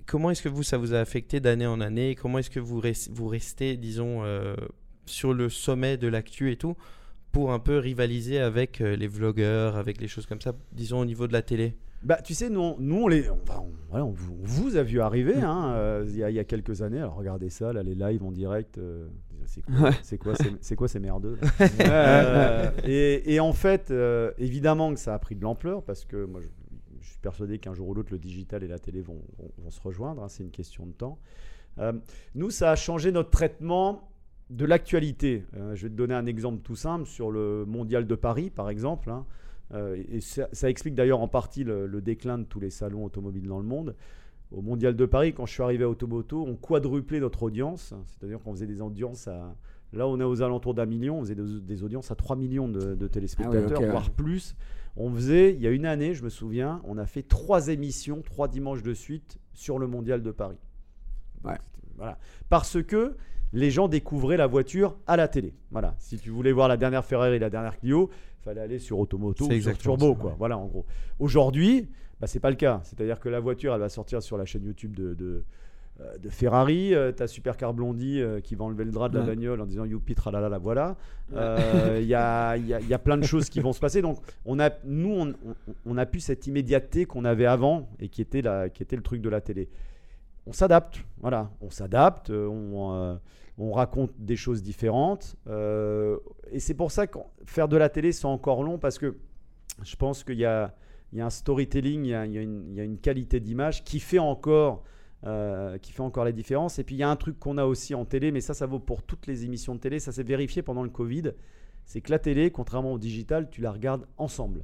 Comment est-ce que vous, ça vous a affecté d'année en année? Comment est-ce que vous, res- vous restez, disons, euh, sur le sommet de l'actu et tout, pour un peu rivaliser avec euh, les vlogueurs, avec les choses comme ça, disons, au niveau de la télé Bah, tu sais, nous, on- nous on, les, on, voilà, on vous, on vous a vu arriver hein, euh, il y, a- il y a quelques années. Alors regardez ça, là, les lives en direct. euh, c'est quoi, Ouais. c'est quoi, c'est, c'est quoi ces merdeux Euh, et, et en fait, euh, évidemment que ça a pris de l'ampleur parce que moi, je, je suis persuadé qu'un jour ou l'autre, le digital et la télé vont, vont- vont se rejoindre. hein, c'est une question de temps. Euh, nous, ça a changé notre traitement de l'actualité. Euh, je vais te donner un exemple tout simple sur le mondial de Paris, par exemple. hein. Euh, et ça, ça explique d'ailleurs en partie le, le déclin de tous les salons automobiles dans le monde. Au mondial de Paris, quand je suis arrivé à Automoto, on quadruplait notre audience. C'est-à-dire qu'on faisait des audiences à. Là, on est aux alentours d'un million. On faisait des, des audiences à 3 millions de, de téléspectateurs, Ah oui, voire ouais. plus. On faisait, il y a une année, je me souviens, on a fait trois émissions, trois dimanches de suite sur le mondial de Paris. Ouais. Voilà. Parce que les gens découvraient la voiture à la télé. Voilà. Si tu voulais voir la dernière Ferrari et la dernière Clio, il fallait aller sur Automoto ou sur Turbo. ça, Quoi. ouais. Voilà, en gros. Aujourd'hui, bah, c'est pas le cas. C'est-à-dire que la voiture, elle va sortir sur la chaîne YouTube de, de, euh, de Ferrari. Euh, T'as Supercar Blondie euh, qui va enlever le drap de la bagnole en disant Youpi, tralala, la voilà. Euh, Il y, a, il y a- y a plein de choses qui vont se passer. Donc, on a, nous, on, on- on a pu cette immédiateté qu'on avait avant et qui était, la, qui était le truc de la télé. On s'adapte, voilà, on s'adapte, on, on raconte des choses différentes. euh, et c'est pour ça que faire de la télé, c'est encore long parce que je pense qu'il y a, il y a un storytelling, il y a, il y a une, il y a une qualité d'image qui fait encore. euh, qui fait encore la différence. Et puis il y a un truc qu'on a aussi en télé, mais ça, ça vaut pour toutes les émissions de télé. Ça s'est vérifié pendant le Covid. C'est que la télé, contrairement au digital, tu la regardes ensemble.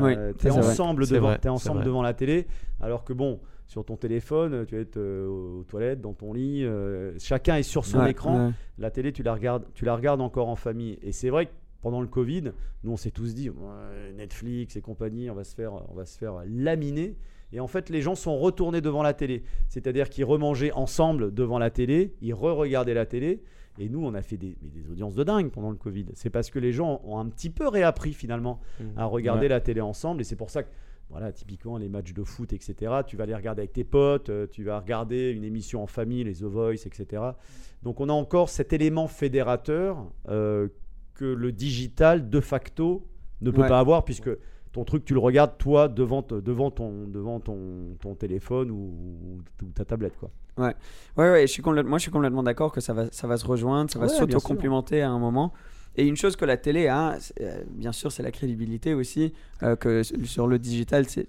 Oui, Euh, ensemble, C'est devant, c'est ensemble devant la télé, alors que bon, sur ton téléphone, tu vas être euh, aux toilettes, dans ton lit, euh, chacun est sur son Ouais, écran. ouais. La télé, tu la regardes, tu la regardes encore en famille. Et c'est vrai que pendant le Covid, nous on s'est tous dit Ouais, Netflix et compagnie, on va se faire, on va se faire laminer. Et en fait, les gens sont retournés devant la télé. C'est-à-dire qu'ils remangeaient ensemble devant la télé, ils re-regardaient la télé. Et nous, on a fait des, audiences de dingue pendant le Covid. C'est parce que les gens ont un petit peu réappris finalement à regarder Ouais. la télé ensemble. Et c'est pour ça que voilà, typiquement les matchs de foot, etc. Tu vas les regarder avec tes potes, euh, tu vas regarder une émission en famille, les The Voice, etc. Donc on a encore cet élément fédérateur euh, que le digital, de facto, ne peut Ouais. pas avoir, puisque ton truc, tu le regardes toi devant, devant, ton, devant ton, ton téléphone ou, ou ta tablette. Quoi. Ouais, ouais, je suis complètement, moi je suis complètement d'accord que ça va, ça va se rejoindre, ça va Ouais, s'auto-complimenter à un moment. Et une chose que la télé a, euh, bien sûr, c'est la crédibilité aussi, euh, que sur le digital, c'est-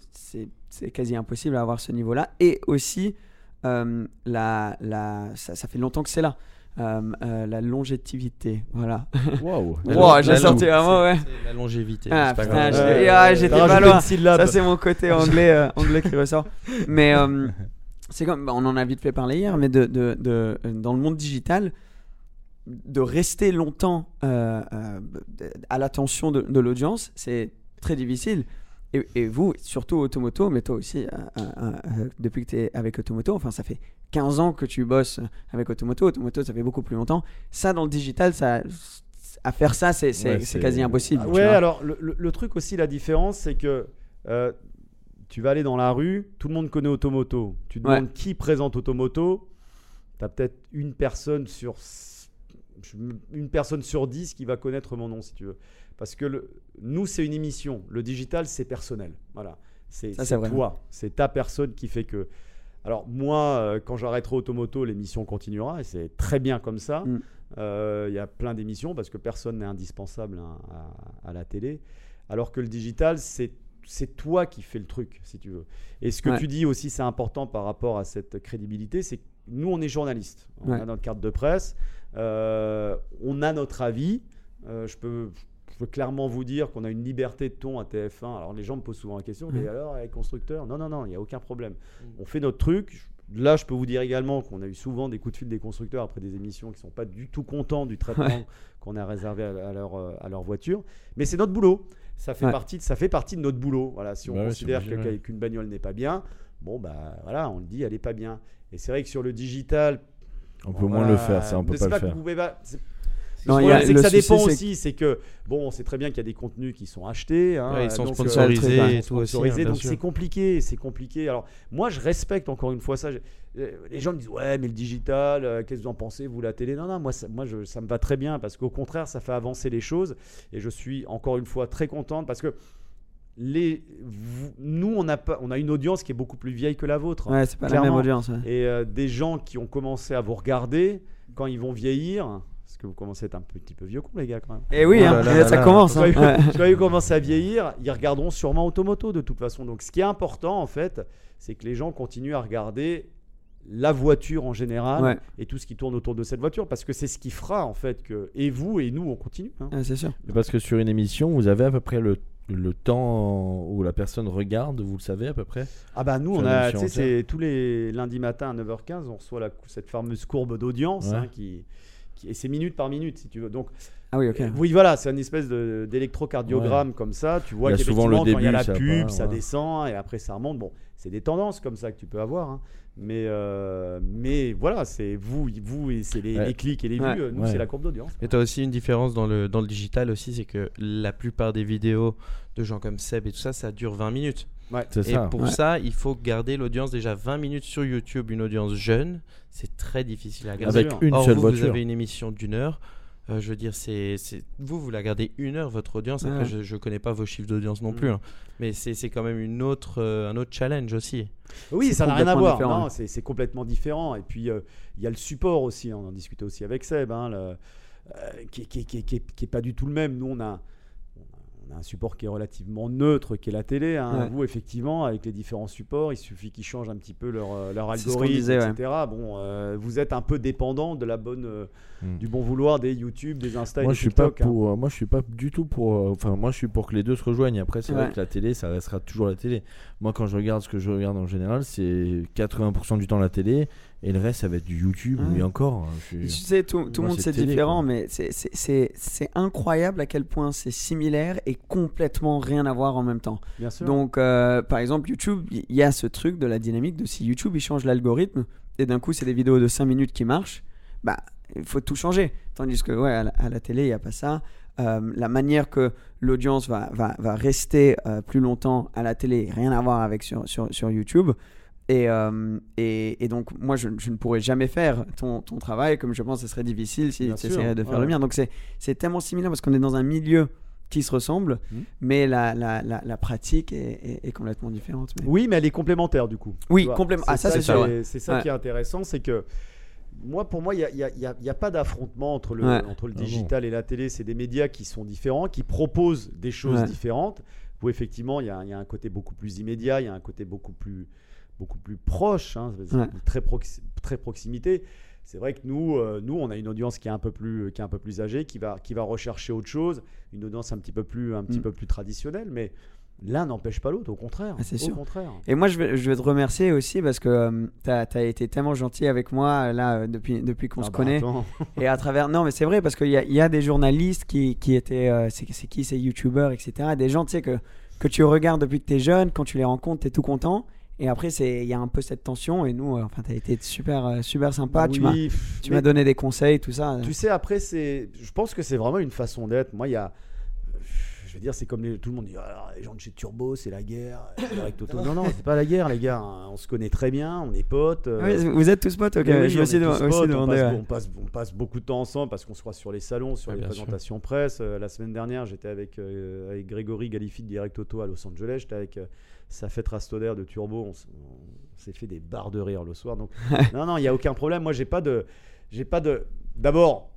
quasi impossible à avoir ce niveau-là. Et aussi, euh, la, la, ça, ça fait longtemps que c'est là. La longévité, voilà. Waouh. Wow, j'ai sorti vraiment, ouais. La longévité. Ah, putain, ah, j'étais rajouté pas loin. Ça, c'est mon côté anglais, anglais qui ressort. Mais c'est comme, bah, on en a vite fait parler hier, mais de, de, de- dans le monde digital, de rester longtemps euh, euh, à l'attention de, de l'audience, c'est très difficile. Et, et vous, surtout Automoto, mais toi aussi, euh, depuis que tu es avec Automoto, enfin, ça fait 15 ans que tu bosses avec Automoto. Automoto, ça fait beaucoup plus longtemps. Ça, dans le digital, ça, à faire ça, c'est Ouais, quasi impossible. Ah ouais, alors le, le- le truc aussi, la différence, c'est que tu vas aller dans la rue, tout le monde connaît Automoto. Tu demandes Ouais. qui présente Automoto, tu as peut-être une personne sur une personne sur dix qui va connaître mon nom si tu veux. Parce que le- nous, c'est une émission. Le digital, c'est personnel. Voilà. C'est toi. C'est ta personne qui fait que. Alors, moi, euh, quand j'arrêterai Automoto, l'émission continuera et c'est très bien comme ça. Mm. Euh, Il y a plein d'émissions parce que personne n'est indispensable hein, à, à la télé. Alors que le digital, c'est c'est toi qui fais le truc, si tu veux. Et ce que Ouais. tu dis aussi, c'est important par rapport à cette crédibilité, c'est que nous, on est journalistes. On Ouais. a notre carte de presse, on a notre avis. Euh, je, peux, je peux clairement vous dire qu'on a une liberté de ton à TF1. Alors les gens me posent souvent la question, mais Ouais. alors, les constructeurs Non, non, non, il n'y a aucun problème. On fait notre truc. Là, je peux vous dire également qu'on a eu souvent des coups de fil des constructeurs après des émissions qui ne sont pas du tout contents du traitement Ouais. qu'on a réservé à, à leur, euh, à leur voiture. Mais c'est notre boulot. Ça fait, Ouais. partie de, ça fait partie de notre boulot. Voilà, si on Bah considère ouais. qu'une bagnole n'est pas bien, bon, bah voilà, on le dit, elle n'est pas bien. Et c'est vrai que sur le digital, On peut moins le faire, ça, on peut c'est pas le que faire. vous pouvez pas- c'est- Non, c'est que ça souci, dépend c'est aussi. C'est que, bon, on sait très bien qu'il y a des contenus qui sont achetés. hein, Ouais, ils sont donc, euh, sponsorisés très et tout aussi. hein, sponsorisé, bien donc c'est compliqué, c'est compliqué. Alors moi je respecte encore une fois ça. Euh, Les gens me disent ouais mais le digital, euh, qu'est-ce que vous en pensez vous la télé? Non non moi ça, moi je- ça me va très bien parce qu'au contraire ça fait avancer les choses et je suis encore une fois très contente parce que les vous- nous on a pas on a une audience qui est beaucoup plus vieille que la vôtre Ouais, c'est pas la même Clairement. audience. ouais. et euh, des gens qui ont commencé à vous regarder quand ils vont vieillir parce que vous commencez à être un petit peu vieux con les gars quand même. Et oui, Oh hein, là là ça là commence. Quand hein. ils, Ouais. quand ils commencent à vieillir, ils regarderont sûrement Automoto de toute façon. Donc ce qui est important en fait, c'est que les gens continuent à regarder la voiture en général Ouais. et tout ce qui tourne autour de cette voiture parce que c'est ce qui fera en fait que et vous et nous on continue. hein. Ouais, c'est sûr. Parce que sur une émission, vous avez à peu près le, le temps où la personne regarde, vous le savez à peu près Ah bah nous on a, émission tu sais, c'est tous les lundis matin à 9h15, on reçoit la- cette fameuse courbe d'audience Ouais. hein, qui et c'est minute par minute si tu veux. Donc Ah oui, ok. Euh, Oui, voilà, c'est une espèce de- d'électrocardiogramme comme ça. Tu vois Il y a souvent qu'effectivement, le quand il y a début, la ça pub, part, ça ouais. descend et après ça remonte. Bon, c'est des tendances comme ça que tu peux avoir. hein. Mais, euh, mais voilà, c'est vous, vous et c'est les, Ouais. les clics et les Ouais. vues. Nous, Ouais. c'est la courbe d'audience. Et tu as aussi une différence dans le, dans le digital aussi, c'est que la plupart des vidéos de gens comme Seb et tout ça, ça dure 20 minutes. Et ça. pour Ouais. ça, il faut garder l'audience déjà 20 minutes sur YouTube, une audience jeune. C'est très difficile à garder. Avec une Or, seule vous, voiture. vous avez une émission d'une heure. euh, je veux dire, c'est, vous, vous la gardez une heure, votre audience. Après, Ouais. je, je connais pas vos chiffres d'audience non Mm. plus. hein. Mais c'est, quand même une autre, euh, un autre challenge aussi. Oui, ça n'a rien à voir. c'est complètement différent. Et puis, euh, il y a le support aussi. On en discutait aussi avec Seb, hein, le- euh, qui, qui, qui, qui, est- qui est pas du tout le même. Nous, on a, on a un support qui est relativement neutre, qui est la télé. hein. Ouais. Vous, effectivement, avec les différents supports, il suffit qu'ils changent un petit peu leur, euh, leur algorithme, disait, ouais. etc. Bon, euh, vous êtes un peu dépendant de la bonne, euh, Mm. du bon vouloir des YouTube, des Insta et Moi des je suis pas hein. pour. euh, moi je suis pas du tout pour. euh, Enfin moi je suis pour que les deux se rejoignent. Après c'est Ouais. vrai que la télé ça restera toujours la télé. Moi quand je regarde ce que je regarde en général c'est 80% du temps la télé et le reste ça va être du YouTube Ouais. et encore. hein, je Tu sais, tout, tout le monde c'est télé, différent, quoi. mais c'est- c'est- c'est c'est incroyable à quel point c'est similaire et complètement rien à voir en même temps. Bien sûr. Donc, euh, par exemple, YouTube, il y a ce truc de la dynamique de si YouTube il change l'algorithme et d'un coup c'est des vidéos de 5 minutes qui marchent, bah il faut tout changer. Tandis que ouais, à la, à la télé il n'y a pas ça. euh, la manière que l'audience va, va, va rester euh, plus longtemps à la télé, rien à voir avec sur, sur, sur YouTube. Et, euh, et, et donc, moi, je, je ne pourrais jamais faire ton, ton travail, comme je pense que ce serait difficile si tu essaierais de faire ouais. le mien. Donc, c'est c'est tellement similaire parce qu'on est dans un milieu qui se ressemble, Mhm. mais la, la, la, la pratique est, est- est complètement différente. mais- Oui, mais elle est complémentaire du coup. Oui, Tu vois, complément- ah, ça, c'est ouais. C'est ça Ouais. qui est intéressant, c'est que moi, pour moi, il n'y a, a- il y a- il y a pas d'affrontement entre le, Ouais. entre le Ah bon. digital et la télé. C'est des médias qui sont différents, qui proposent des choses Ouais. différentes. Où effectivement, il y, a, il y a un côté beaucoup plus immédiat, il y a un côté beaucoup plus, beaucoup plus proche, hein, Ouais. très, proxi- très proximité. C'est vrai que nous, euh, nous, on a une audience qui est un peu plus, qui est un peu plus âgée, qui va, qui va rechercher autre chose, une audience un petit peu plus, un petit Mm. peu plus traditionnelle, mais l'un n'empêche pas l'autre, au contraire. Ah, c'est sûr. contraire. Et moi, je vais, je vais te remercier aussi parce que tu as, été tellement gentil avec moi euh, là euh, depuis, depuis qu'on Ah se bah, connaît. Et à travers. Non, mais c'est vrai parce qu'il y a, y a des journalistes qui, qui étaient. euh, c'est c'est qui ces youtubeurs, etc. Des gens, tu sais, que, que tu regardes depuis que tu es jeune, quand tu les rencontres, tu es tout content. Et après, c'est- il y a un peu cette tension. Et nous, euh, enfin, tu as été super, euh, super sympa. tu m'as Oui, tu m'as donné des conseils, tout ça. Tu sais, après, c'est, je pense que c'est vraiment une façon d'être. Moi, il y a, je veux dire, c'est comme les- tout le monde dit, Ah, les gens de chez Turbo, c'est la guerre. Direct Auto. non, non, c'est pas la guerre, les gars. hein. On se connaît très bien, on est potes. euh, oui, vous êtes tous potes, ok. oui, je me suis on, demandé. passe, ouais. on, passe, on passe beaucoup de temps ensemble parce qu'on se croise sur les salons, sur les sûr. présentations presse. Euh, la semaine dernière, j'étais avec, euh, avec Grégory Galifi de Direct Auto à Los Angeles. J'étais avec euh, Safet Rastoder de Turbo. On, s'est fait des barres de rire le soir. Donc, non, non, il n'y a aucun problème. Moi, j'ai pas de. J'ai pas de. D'abord.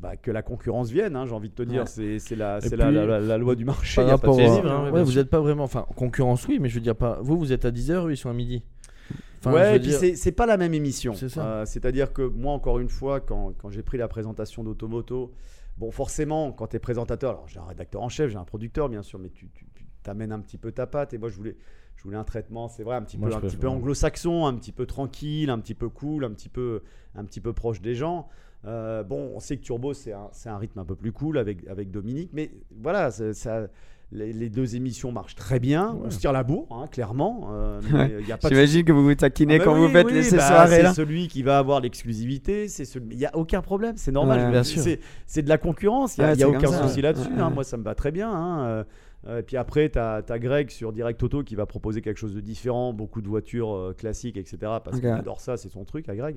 bah, que la concurrence vienne, hein, j'ai envie de te dire, Ouais. c'est la, Et c'est la, puis, la- la- la loi du marché. Y a pas de hein. ouais, vous n'êtes pas vraiment. Enfin, concurrence, oui, mais je veux dire pas. Vous, vous êtes à 10h, eux, ils sont à midi. Enfin, ouais, et puis dire- c'est- pas la même émission. C'est ça. Euh, C'est-à-dire que moi, encore une fois, quand, quand j'ai pris la présentation d'Automoto, bon, forcément, quand tu es présentateur, alors j'ai un rédacteur en chef, j'ai un producteur, bien sûr, mais tu t'amènes un petit peu ta patte. Et moi, je voulais, je voulais un traitement, c'est vrai, un petit Moi, peu, un petit peu anglo-saxon, un petit peu tranquille, un petit peu cool, un petit peu, un petit peu proche des gens. Euh, bon, on sait que Turbo, c'est un, c'est un rythme un peu plus cool avec, avec Dominique, mais voilà, ça, les, les deux émissions marchent très bien. On se tire la bourre, hein, clairement. Euh, Ouais. de J'imagine que vous vous taquinez ah bah quand oui, vous faites oui, les, ces bah, soirées-là. C'est celui qui va avoir l'exclusivité. C'est celui... Il n'y a aucun problème, c'est normal. Ouais, c'est, c'est de la concurrence. Il n'y a, y a aucun ça, souci là-dessus. Ouais, hein. Moi, ça me va très bien. hein. Euh, euh, et puis après, tu as, Greg sur Direct Auto qui va proposer quelque chose de différent, beaucoup de voitures euh, classiques, etc. Parce qu'il adore ça, c'est son truc à Greg.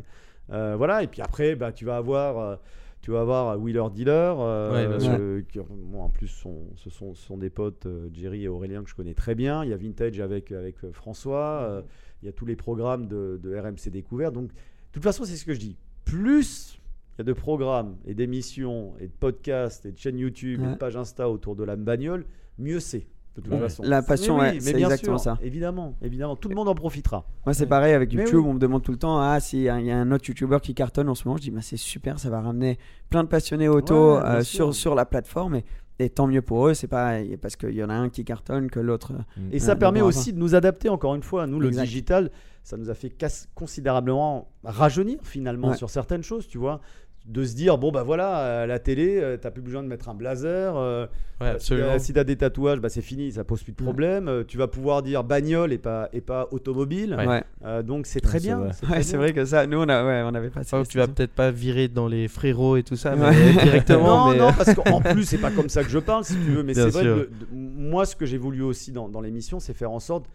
Euh, voilà. Et puis après, bah, tu vas avoir. euh, tu vas avoir Wheeler Dealer, euh, Ouais, bien sûr. euh, qui, bon, en plus sont, ce, sont, ce sont des potes, euh, Jerry et Aurélien, que je connais très bien. Il y a Vintage avec, avec François. euh, il y a tous les programmes de, de RMC Découvert. Donc, de toute façon, c'est ce que je dis. Plus il y a de programmes et d'émissions et de podcasts et de chaînes YouTube et Ouais. de pages Insta autour de la bagnole, mieux c'est. De toute Ouais. façon. La passion, Mais oui, ouais, c'est exactement sûr, ça. Évidemment, évidemment, tout le monde en profitera. Moi, c'est pareil avec YouTube. oui. On me demande tout le temps Ah, s'il y, a- il y a un autre YouTuber qui cartonne en ce moment, je dis bah, C'est super, ça va ramener plein de passionnés auto Ouais, euh, sur, sur la plateforme. Et, et tant mieux pour eux. C'est pas parce qu'il y en a un qui cartonne que l'autre. euh, Et Ouais, ça permet aussi de nous adapter, encore une fois. Nous, le Exact. digital, ça nous a fait casse- considérablement rajeunir finalement Ouais. sur certaines choses, tu vois. De se dire, bon, bah voilà, à la télé, euh, t'as plus besoin de mettre un blazer. euh, Ouais, euh, si absolument. t'as- Si t'as des tatouages, bah c'est fini, ça pose plus de Ouais. problème. Euh, tu vas pouvoir dire bagnole et pas, et pas automobile. Ouais. Euh, donc c'est très bien. c'est vrai que ça, nous, on a, ouais, on avait pas Oh, tu vas peut-être pas virer dans les frérots et tout ça, mais Ouais. directement. non, mais, non, euh, parce qu'en plus, c'est pas comme ça que je parle, si tu veux, mais c'est vrai que de- moi, ce que j'ai voulu aussi dans, dans l'émission, c'est faire en sorte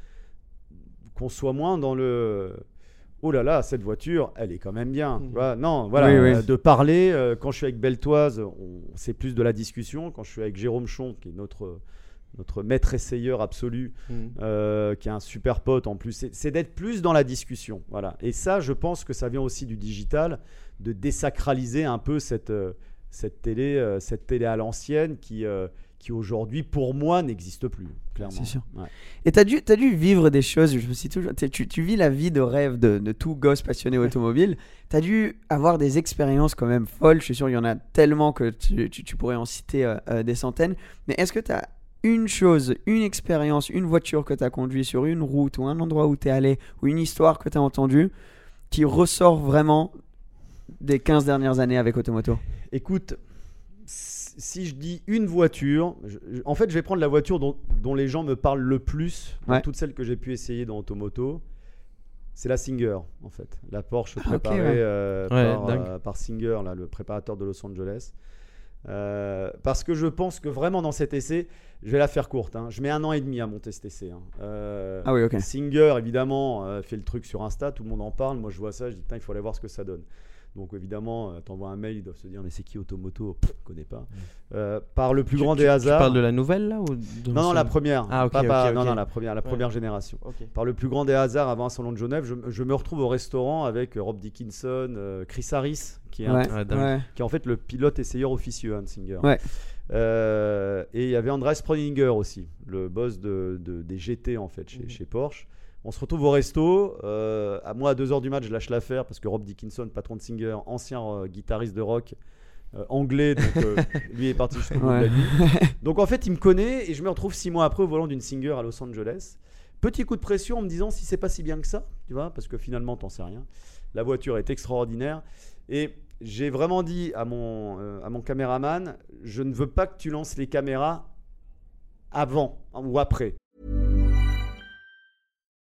qu'on soit moins dans le. Oh là là, cette voiture, elle est quand même bien. Vois, non, voilà, Oui, oui. euh, de parler. euh, quand je suis avec Beltoise, c'est plus de la discussion. Quand je suis avec Jérôme Chon, qui est notre, notre maître essayeur absolu, mm. euh, qui est un super pote en plus. C'est- C'est d'être plus dans la discussion. Voilà. Et ça, je pense que ça vient aussi du digital, de désacraliser un peu cette, euh, cette, télé, euh, cette télé à l'ancienne qui, euh, qui aujourd'hui, pour moi, n'existe plus, clairement. C'est sûr. Ouais. Et dû, as dû vivre des choses, je me suis toujours, tu, tu vis la vie de rêve de, de tout gosse passionné automobile. T'as dû avoir des expériences quand même folles. Je suis sûr, il y en a tellement que tu, tu- tu pourrais en citer euh, euh, des centaines. Mais est-ce que tu as une chose, une expérience, une voiture que tu as conduit sur une route ou un endroit où tu es allé ou une histoire que tu as entendue qui ressort vraiment des 15 dernières années avec Automoto? Écoute, si je dis une voiture, je- je- en fait, je vais prendre la voiture dont, dont les gens me parlent le plus, dans Ouais. toutes celles que j'ai pu essayer dans Automoto. C'est la Singer, en fait. La Porsche Ah, préparée ouais. euh, Ouais, par, dingue. euh, par Singer, là, le préparateur de Los Angeles. Euh, parce que je pense que vraiment dans cet essai, je vais la faire courte. hein. Je mets un an et demi à monter cet essai. hein. Euh, Ah oui. Singer, évidemment, euh, fait le truc sur Insta, tout le monde en parle. Moi, je vois ça, je dis, putain, il faut aller voir ce que ça donne. Donc, évidemment, euh, t'envoies un mail, ils doivent se dire, mais c'est qui Automoto? Pff, Je connais pas. Euh, par le plus Tu- grand tu- des Tu hasards. parles de la nouvelle là ou de Non, non, la première. Ah, ok, Pas- pas- ok, Non, non, la première, la Ouais. première génération. Par le plus grand des hasards, avant un salon de Genève, je, je me retrouve au restaurant avec euh, Rob Dickinson, euh, Chris Harris, qui est, un- Ouais, Ouais, dingue. ouais. qui est en fait le pilote essayeur officieux hein, de Singer. Ouais. Euh, et il y avait Andreas Preuninger aussi, le boss de, de- des GT en fait chez, Mhm. chez Porsche. On se retrouve au resto. euh, à moi, à 2h du match, je lâche l'affaire parce que Rob Dickinson, patron de Singer, ancien euh, guitariste de rock euh, anglais, donc lui est parti jusqu'au bout de la nuit. Donc en fait, il me connaît et je me retrouve six mois après au volant d'une Singer à Los Angeles. Petit coup de pression en me disant si c'est pas si bien que ça, tu vois, parce que finalement, t'en sais rien. La voiture est extraordinaire et j'ai vraiment dit à mon, euh, à mon caméraman je ne veux pas que tu lances les caméras avant ou après.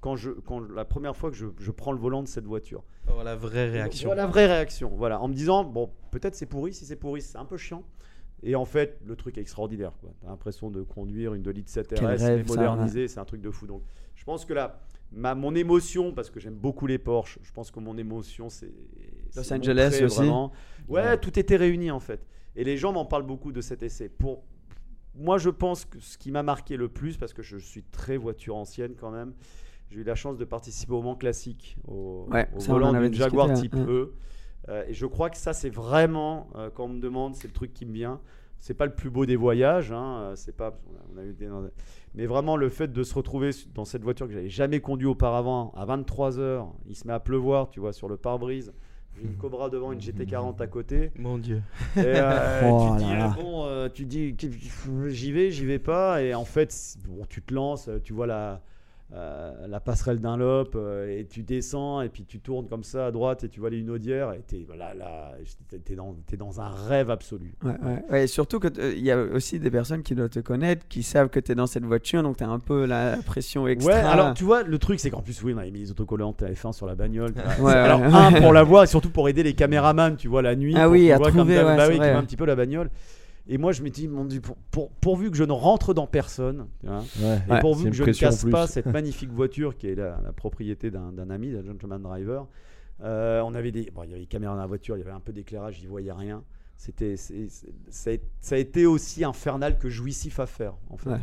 quand je quand la première fois que je, je prends le volant de cette voiture. Avoir la vraie réaction. Voilà, la vraie réaction. Voilà, en me disant bon, peut-être c'est pourri, si c'est pourri, c'est un peu chiant. Et en fait, le truc est extraordinaire. Tu as l'impression de conduire une 2 litres 7 Quel RS, rêve, modernisée, c'est un truc de fou. Donc, je pense que là, ma, mon émotion, parce que j'aime beaucoup les Porsche, je pense que mon émotion, c'est. Los Angeles montré aussi. vraiment. Ouais, Ouais. tout était réuni en fait. Et les gens m'en parlent beaucoup de cet essai. Pour moi, je pense que ce qui m'a marqué le plus, parce que je suis très voiture ancienne quand même, j'ai eu la chance de participer au Mans Classique, au, Ouais, au volant d'une Jaguar discuté, type ouais. E. Euh, et je crois que ça, c'est vraiment, euh, quand on me demande, c'est le truc qui me vient. C'est pas le plus beau des voyages, hein, euh, c'est pas, on a- on a eu des- mais vraiment le fait de se retrouver dans cette voiture que j'avais jamais conduit auparavant, à 23 heures, il se met à pleuvoir, tu vois, sur le pare-brise. J'ai une Cobra devant, une GT40 à côté. Mon Dieu. Et, euh, Oh tu, dis, là bon, euh, tu dis, j'y vais, j'y vais pas. Et en fait, bon, tu te lances, tu vois la, euh, la passerelle d'un lop, et tu descends, et puis tu tournes comme ça à droite, et tu vois les Unaudières, et t'es voilà, là, t'es- t'es dans, dans un rêve absolu. Ouais, ouais. Surtout qu'il y a aussi des personnes qui doivent te connaître, qui savent que tu es dans cette voiture, donc tu as un peu la pression extra. Ouais, alors tu vois, le truc c'est qu'en plus, oui, on avait mis les autocollants TF1 sur la bagnole. Ouais, alors, un pour la voir et surtout pour aider les caméramans, tu vois, la nuit. Ah oui, à trouver, bah un petit peu la bagnole. Et moi, je m'étais dit, mon Dieu, pour, pour- pourvu que je ne rentre dans personne, Ouais. et Ouais, pourvu que je ne casse pas cette magnifique voiture qui est la, la propriété d'un ami, d'un gentleman driver. Euh, on avait des, bon, il y avait des caméras dans la voiture, il y avait un peu d'éclairage, j'y voyais rien. C'était, ça, a, été aussi infernal que jouissif à faire, en fait. Ouais.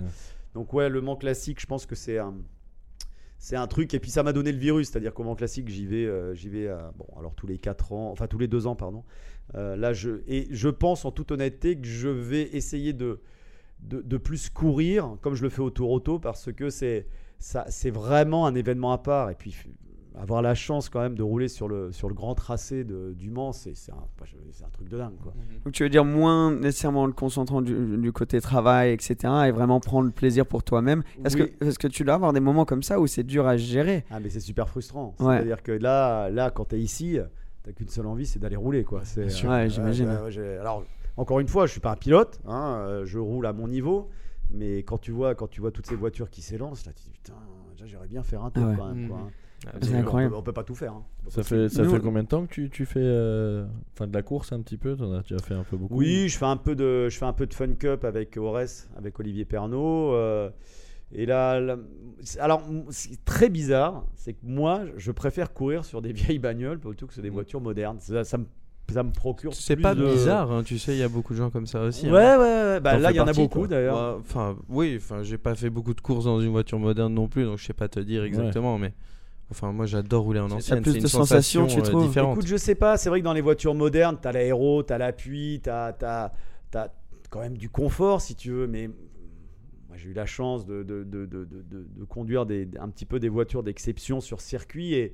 Donc ouais, le Mans classique, je pense que c'est un, c'est un truc et puis ça m'a donné le virus, c'est-à-dire qu'au Mans classique j'y vais, euh, j'y vais bon alors tous les 4 ans, enfin tous les 2 ans pardon. Euh, là je et je pense en toute honnêteté que je vais essayer de de, de plus courir comme je le fais au Tour Auto parce que c'est ça c'est vraiment un événement à part et puis avoir la chance quand même de rouler sur le sur le grand tracé de, du Mans c'est c'est un, c'est truc de dingue quoi. Donc tu veux dire moins nécessairement le concentrant du, du côté travail, etc. et vraiment prendre le plaisir pour toi-même. Est-ce Oui. que, est que tu dois avoir des moments comme ça où c'est dur à gérer? Ah mais c'est super frustrant. Ouais. C'est-à-dire que là, là quand tu es ici, t'as qu'une seule envie, c'est d'aller rouler quoi. C'est. Ouais, j'imagine. alors encore une fois, je suis pas un pilote, hein, euh, je roule à mon niveau, mais quand tu vois, quand tu vois toutes ces voitures qui s'élancent, là tu te dis putain, déjà j'aimerais bien faire un tour Ah ouais. quand même. quoi, Mhm. hein. Ah, c'est que on incroyable. peut- On peut pas tout faire. hein. Ça fait, ça Nous- fait combien de temps que tu, tu fais euh, enfin, de la course un petit peu? T'en as déjà fait un peu beaucoup? Oui, je fais un peu de, je fais un peu de Fun Cup avec Ores, avec Olivier Pernaud. euh, et là, là- alors, c'est très bizarre, c'est que moi, je préfère courir sur des vieilles bagnoles plutôt que sur des voitures modernes. Ça, ça me, ça me procure. C'est pas de- bizarre, hein, tu sais, il y a beaucoup de gens comme ça aussi. Ouais, hein. ouais, ouais. Bah, T'en là, il y en a beaucoup d'ailleurs. Bah, Enfin, oui, enfin, j'ai pas fait beaucoup de courses dans une voiture moderne non plus, donc je sais pas te dire exactement, mais enfin, moi j'adore rouler en T'as ancienne. plus c'est de une sensations, sensation tu euh, trouves? différente. Écoute, je sais pas, c'est vrai que dans les voitures modernes, t'as l'aéro, t'as l'appui, t'as as, quand même du confort si tu veux, mais j'ai eu la chance de, de, de, de, de- de- de conduire des, un petit peu des voitures d'exception sur circuit et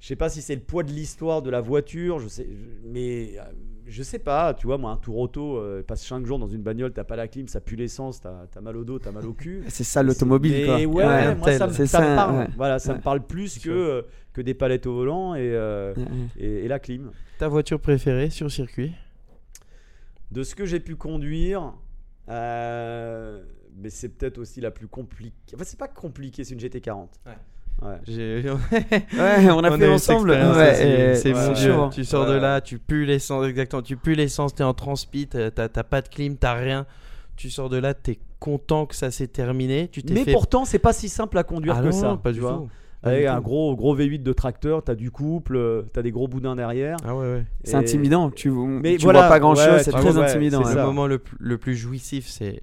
je sais pas si c'est le poids de l'histoire de la voiture, je sais, je- mais euh, je sais pas, tu vois, moi un tour auto, euh, passe 5 jours dans une bagnole, t'as pas la clim, ça pue l'essence, t'as as mal au dos, t'as mal au cul. C'est ça l'automobile Mais quoi. ouais, Ouais. moi ça, me- C'est ça me ça, parle. ouais. Voilà, ça Ouais. me parle plus que, euh, que des palettes au volant et, euh, et, et la clim. Ta voiture préférée sur circuit? De ce que j'ai pu conduire, euh, mais c'est peut-être aussi la plus compliquée. Enfin, c'est pas compliqué, c'est une GT40. Ouais. Ouais. On a On fait ensemble. Ouais, c'est ouais, mon dieu. chaud. Tu sors de là, tu pues l'essence, exactement. Tu pues l'essence, t'es en transpi, t'as t'as- pas de clim, t'as rien. Tu sors de là, t'es content que ça s'est terminé. Tu t'es Mais fait... pourtant, c'est pas si simple à conduire Ah que non, ça. pas tu du vois. tout. Avec un gros, gros V8 de tracteur, t'as du couple, euh, t'as des gros boudins derrière. Ah ouais, ouais. C'est Et- intimidant. Tu, Mais tu voilà, vois pas grand chose, ouais, c'est très intimidant. c'est ouais. Le moment le, plus- le plus jouissif, c'est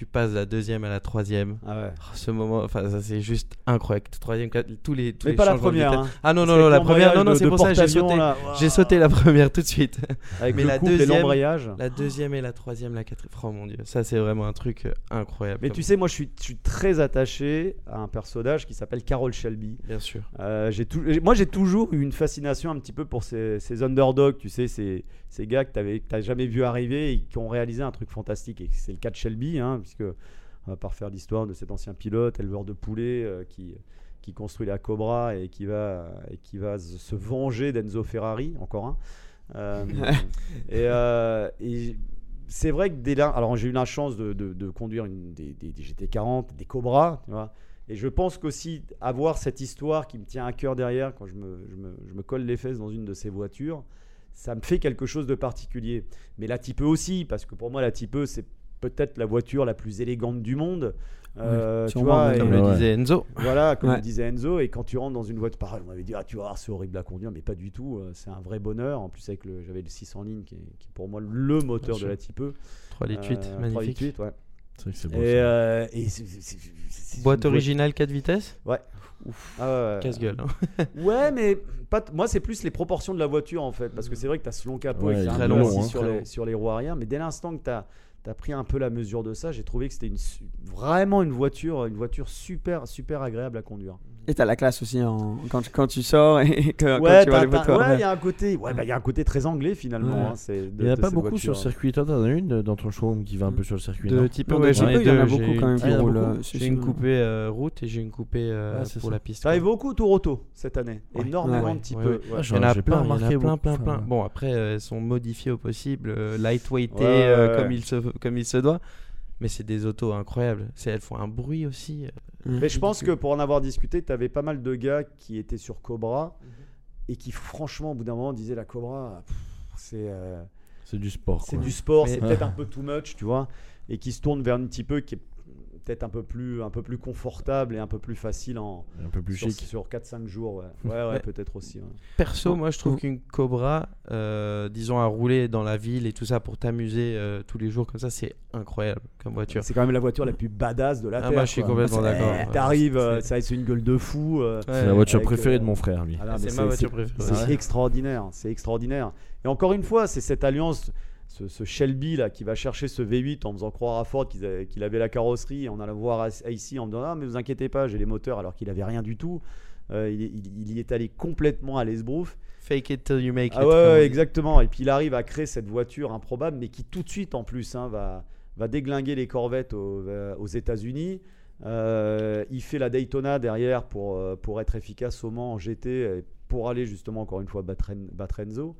tu passes de la deuxième à la troisième. Ah ouais. Oh, ce moment, enfin, ça c'est juste incroyable. Troisième, tous les, tous Mais les pas la première. hein. Ah non, non, non, la première, non, non, c'est pour ça que j'ai sauté. J'ai sauté la première tout de suite. Avec Mais le la couple et deuxième- l'embrayage. La deuxième et la troisième, la quatrième. Oh mon dieu, ça c'est vraiment un truc euh, incroyable. Mais tu sais, moi, je suis, je suis très attaché à un personnage qui s'appelle Carol Shelby. Bien sûr. Euh, j'ai tou- j'ai- moi, j'ai toujours eu une fascination un petit peu pour ces, ces underdogs, tu sais, ces, ces gars que tu n'as jamais vu arriver et qui ont réalisé un truc fantastique. Et c'est le cas de Shelby, hein, puisque on va pas refaire l'histoire de cet ancien pilote, éleveur de poulets, euh, qui, qui construit la Cobra et qui va, et qui va se venger d'Enzo Ferrari, encore un. Euh, et euh, et c'est vrai que dès là, alors j'ai eu la chance de, de- de conduire une, des, des- des GT40, des Cobra, tu vois. Et je pense qu'aussi avoir cette histoire qui me tient à cœur derrière quand je me, je me- je me colle les fesses dans une de ces voitures, ça me fait quelque chose de particulier. Mais la Type E aussi, parce que pour moi la Type E c'est peut-être la voiture la plus élégante du monde. Euh, tu vois, ouais. et- Comme le Ouais. disait Enzo. voilà, comme Ouais. le disait Enzo, et quand tu rentres dans une voiture, pareil, on m'avait dit, ah, tu vas voir, c'est horrible à conduire, mais pas du tout, euh, c'est un vrai bonheur. En plus, avec le, j'avais le 600 ligne, qui est, qui est pour moi le moteur de la Type E. 3 litres 8, Euh, magnifique. 3,8, ouais. C'est vrai que c'est beau. Et, euh, et c'est- c'est- c'est- c'est Boîte originale 4 vitesses Ah ouais, ouais. Casse-gueule. hein. Ouais, mais pas t- moi, c'est plus les proportions de la voiture en fait. Parce que c'est vrai que tu as ce long capot Ouais, est un long, assis hein, sur, très les, long. sur les roues arrière. Mais dès l'instant que tu as, pris un peu la mesure de ça, j'ai trouvé que c'était vraiment une voiture, une voiture super, super agréable à conduire. Et t'as la classe aussi en- quand, quand tu sors et que, quand ouais, tu vois t'as- les photos. ouais, ouais. il y a un côté, ouais, bah, il y a un côté très anglais finalement. Ouais. hein, Il n'y en a pas beaucoup voiture. sur circuit. Toi, t'en as une de- dans ton showroom qui va un peu sur le circuit. De type ouais, j'en il y en a beaucoup j'ai quand même qui roulent. euh, J'ai une coupée euh, route et j'ai une coupée euh, Ah, pour ça. la piste. Ça arrive beaucoup au Tour Auto cette année. Ouais. Énormément Ouais. de ouais. Ouais. Ah, Il y en a plein, pas il y en a remarqué plein, plein, plein. Bon, après, elles sont modifiées au possible, lightweightées comme il se doit. Mais c'est des autos incroyables. C'est, elles font un bruit aussi. euh, Mais je pense que pour en avoir discuté, tu avais pas mal de gars qui étaient sur Cobra et qui, franchement, au bout d'un moment, disaient la Cobra, c'est euh, C'est du sport. c'est du sport, c'est peut-être un peu too much, tu vois, et qui se tournent vers un petit peu qui est peut-être un peu plus un peu plus confortable et un peu plus facile en Un peu plus sur, chic. sur 4-5 jours. Ouais, ouais, peut-être aussi. ouais. Perso, moi je trouve qu'une Cobra, euh, disons à rouler dans la ville et tout ça pour t'amuser euh, tous les jours comme ça, c'est incroyable comme voiture. C'est quand même la voiture la plus badass de la Ah, terre. moi, je suis quoi. complètement d'accord. T'arrives, c'est- euh, ça c'est une gueule de fou. euh, C'est la voiture avec, préférée euh, de mon frère, lui. ah c'est ma voiture préférée. C'est Ouais. extraordinaire, c'est extraordinaire. Et encore une fois, c'est cette alliance, ce, ce Shelby là qui va chercher ce V8 en faisant croire à Ford qu'il avait, la carrosserie, en allant voir ici en me disant ah mais vous inquiétez pas, j'ai les moteurs alors qu'il avait rien du tout. Euh, il, il- il y est allé complètement à l'esbrouf. Fake it till you make Ah it. ouais, on ouais, exactement. Et puis il arrive à créer cette voiture improbable, mais qui tout de suite en plus hein, va, va déglinguer les corvettes aux, euh, aux États-Unis. Euh, il fait la Daytona derrière pour, pour être efficace au Mans en GT, et pour aller justement encore une fois battre, battre Enzo.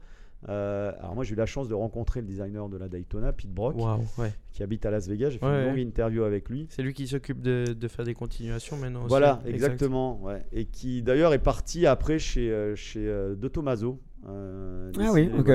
Euh, alors moi j'ai eu la chance de rencontrer le designer de la Daytona, Pete Brock, ouais. qui habite à Las Vegas. J'ai fait Ouais, une longue ouais. interview avec lui. C'est lui qui s'occupe de, de faire des continuations maintenant. aussi. Voilà, Exact. exactement. Ouais. Et qui d'ailleurs est parti après chez, euh, chez euh, De Tomaso. euh, Ah oui, ok,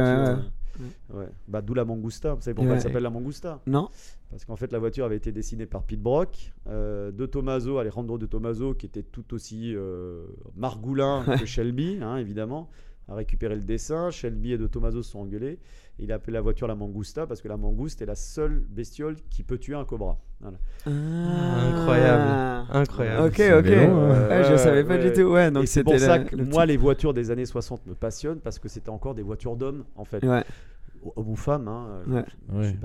ouais. Bah, D'où la Mangusta. Vous savez pourquoi Ouais. elle s'appelle la Mangusta? Non Parce qu'en fait, la voiture avait été dessinée par Pete Brock. Euh, de Tomaso, Alejandro De Tomaso, qui était tout aussi euh, margoulin que Shelby, hein, évidemment, a récupéré le dessin. Shelby et De Tomaso se sont engueulés. Il a appelé la voiture la Mangusta parce que la mangouste est la seule bestiole qui peut tuer un cobra. Voilà. Incroyable. Incroyable. Ok, ok. vélo, hein. Ouais, je savais pas ouais. du tout. Ouais, donc c'est c'était pour ça que le moi, les voitures des années 60 me passionnent parce que c'était encore des voitures d'hommes, en fait. Ouais. Hommes ou femmes. Hein, Ouais.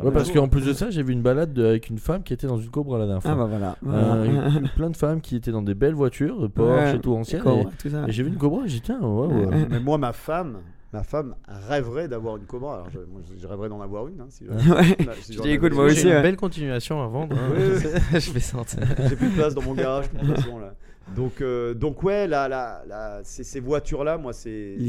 je- parce qu'en plus de ça, j'ai vu une balade de- avec une femme qui était dans une Cobra la dernière fois. Ah bah voilà. Euh, une- plein de femmes qui étaient dans des belles voitures, de Porsche Ouais, et tout anciennes. Et, j'ai vu une Cobra et j'ai dit, tiens, ouais, ouais. Mais moi, ma femme, ma femme rêverait d'avoir une Cobra. Alors, je, moi, je rêverais d'en avoir une. hein, si je- Ouais. si Je j'en dis, avais écoute, une. moi J'ai aussi, une ouais. belle continuation à vendre. hein. Oui, oui. je vais sentir. J'ai plus de place dans mon garage de toute façon là. Donc, euh, donc ouais, là, là, là, ces, ces voitures-là, moi, c'est les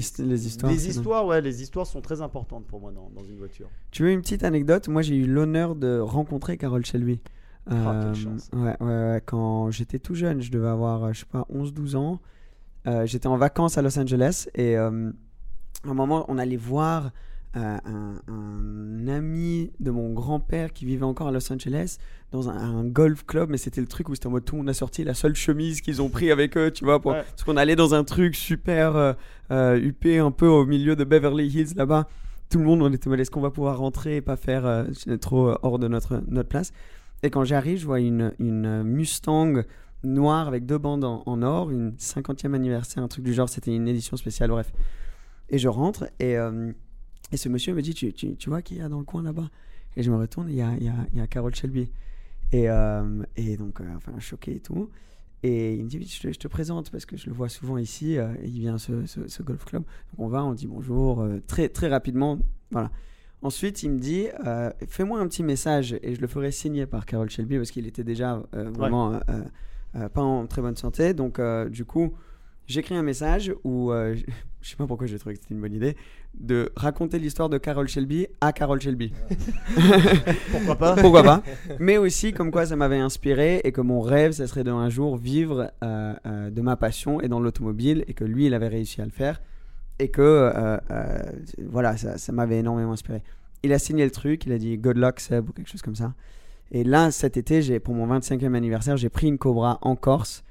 histoires, Les histoires, ouais, les histoires sont très importantes pour moi dans, dans une voiture. Tu veux une petite anecdote? Moi, j'ai eu l'honneur de rencontrer Carole Shelby. Ah, quelle Euh, chance. ouais, ouais, ouais, quand j'étais tout jeune, je devais avoir, euh, je sais pas, 11-12 ans. Euh, j'étais en vacances à Los Angeles et à un moment, on allait voir euh, un, un ami de mon grand-père qui vivait encore à Los Angeles dans un, un golf club, mais c'était le truc où c'était en mode tout monde a sorti la seule chemise qu'ils ont pris avec eux, tu vois, pour, Ouais. parce qu'on allait dans un truc super euh, euh, huppé, un peu au milieu de Beverly Hills là-bas. Tout le monde, on était mode est-ce qu'on va pouvoir rentrer et pas faire euh, trop euh, hors de notre, notre place? Et quand j'arrive, je vois une, une Mustang noire avec deux bandes en, en or, une 50e anniversaire, un truc du genre, c'était une édition spéciale, bref. Et je rentre et, et ce monsieur me dit tu, tu, tu vois qui y a dans le coin là-bas? Et je me retourne, il y a, il y a, il y a Carole Shelby. Et, euh, et donc, euh, enfin, choqué et tout. Et il me dit, je te, je te présente parce que je le vois souvent ici. euh, il vient à ce, ce, ce golf club. Donc on va, on dit bonjour très, très rapidement. Voilà. Ensuite, il me dit, fais-moi un petit message et je le ferai signer par Carol Shelby parce qu'il était déjà vraiment pas en très bonne santé. Donc, du coup, j'écris un message où, euh, je sais pas pourquoi j'ai trouvé que c'était une bonne idée, de raconter l'histoire de Carol Shelby à Carol Shelby. Pourquoi pas? Pourquoi pas? Mais aussi comme quoi ça m'avait inspiré et que mon rêve, ça serait de un jour vivre euh, euh, de ma passion et dans l'automobile et que lui, il avait réussi à le faire et que euh, voilà, ça, ça m'avait énormément inspiré. Il a signé le truc, il a dit good luck Seb ou quelque chose comme ça. Et là, cet été, j'ai pour mon 25e anniversaire, j'ai pris une Cobra en Corse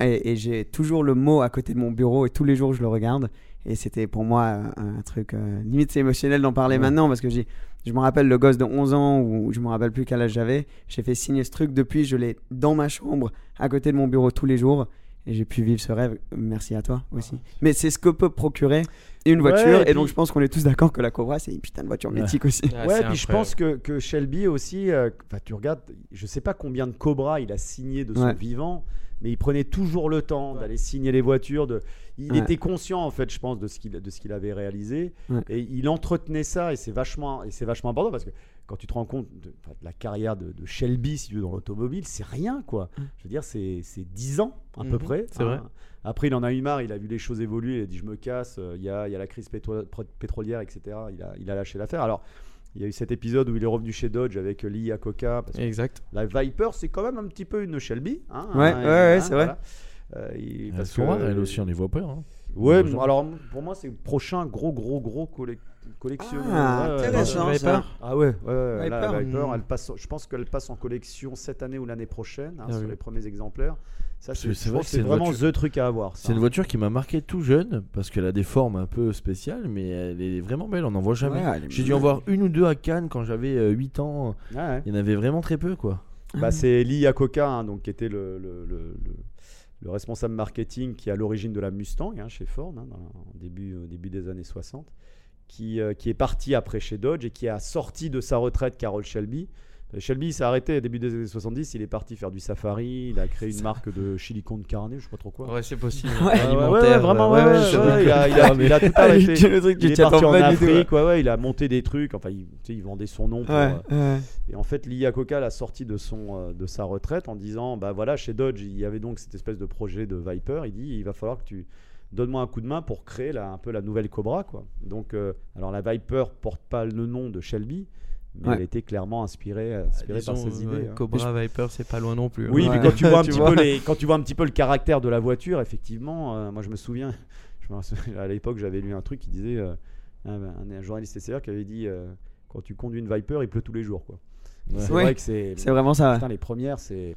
et, et j'ai toujours le mot à côté de mon bureau et tous les jours je le regarde. Et c'était pour moi un, un truc euh, limite c'est émotionnel d'en parler maintenant parce que j'ai je me rappelle le gosse de 11 ans ou je me rappelle plus quel âge j'avais. J'ai fait signer ce truc depuis, je l'ai dans ma chambre, à côté de mon bureau tous les jours. Et j'ai pu vivre ce rêve. Merci à toi aussi. Mais c'est ce que peut procurer une Ouais, voiture. et et, donc puis- je pense qu'on est tous d'accord que la Cobra, c'est une putain de voiture Ouais. mythique aussi. Ah, ouais, puis je pense que, que Shelby aussi, euh, enfin, tu regardes, je sais pas combien de Cobra il a signé de son Ouais. vivant, mais il prenait toujours le temps d'aller signer les voitures. De... Il Ouais. était conscient, en fait, je pense, de ce qu'il de ce qu'il avait réalisé. Ouais. Et il entretenait ça, et c'est vachement, et c'est vachement important parce que quand tu te rends compte de, la carrière de, de Shelby, si tu veux, dans l'automobile, c'est rien, quoi. Je veux dire, c'est c'est 10 ans, à peu Mhm, près. c'est vrai. Après, il en a eu marre, il a vu les choses évoluer, il a dit je me casse, euh, il y, a, il y a la crise pétro- pétrolière, etc. Il a, il a lâché l'affaire. Alors, il y a eu cet épisode où il est revenu chez Dodge avec Lee que Exact. la Viper, c'est quand même un petit peu une Shelby. hein, Ouais, hein, ouais, ouais, hein, c'est vrai. voilà. Euh, il- parce que- elles aussi, on les voit pas. hein. Ouais, alors pour moi, c'est le prochain gros, gros, gros collec- collectionneur. Ah, intéressant, ouais. ça. Ah ouais, ouais, ouais, la Viper. Viper, Hmm. elle passe, je pense qu'elle passe en collection cette année ou l'année prochaine, hein, Ah sur oui. les premiers exemplaires. Ça, c'est vrai vraiment voiture- the truc à avoir. ça. C'est une voiture qui m'a marqué tout jeune parce qu'elle a des formes un peu spéciales, mais elle est vraiment belle. On n'en voit jamais. Ouais, J'ai dû en voir une ou deux à Cannes quand j'avais euh, 8 ans. Ouais, ouais. Il y en avait vraiment très peu, quoi. Bah, c'est Lee Iacocca, hein, donc, qui était le, le- le- le- le responsable marketing qui est à l'origine de la Mustang hein, chez Ford, hein, dans- au début, au début des années 60, qui, euh, qui est parti après chez Dodge et qui a sorti de sa retraite Carroll Shelby. Shelby s'est arrêté au début des années 70, il est parti faire du safari, il a créé une marque de chili con carne, je sais pas trop quoi. Ouais, c'est possible. Ouais. Ouais, ouais, Alimentaire, ouais, vraiment, ouais, ouais, c'est ouais, vrai. il, a, il a- il a tout arrêté. le truc, tu Il est parti en Afrique, ouais, ouais, il a monté des trucs, enfin, il, tu sais, il vendait son nom pour, Ouais, euh, ouais. et en fait, Lee Iacocca l'a sorti de, son, euh, de sa retraite en disant Bah voilà, chez Dodge, il y avait donc cette espèce de projet de Viper. Il dit Il va falloir que tu donnes-moi un coup de main pour créer la- un peu la nouvelle Cobra. Quoi. Donc, euh, alors la Viper porte pas le nom de Shelby, mais Ouais. elle était clairement inspirée, inspirée Disons, par ses ouais, idées. hein. Cobra Viper, c'est pas loin non plus. Oui, hein. Ouais. quand tu vois un Tu petit vois. peu les, quand tu vois un petit peu le caractère de la voiture, effectivement, euh, moi je me souviens, je me souviens, à l'époque j'avais lu un truc qui disait euh, un, journaliste SCR qui avait dit euh, quand tu conduis une Viper, il pleut tous les jours quoi. Ouais. C'est vrai que c'est C'est vraiment ça. Putain, les premières, c'est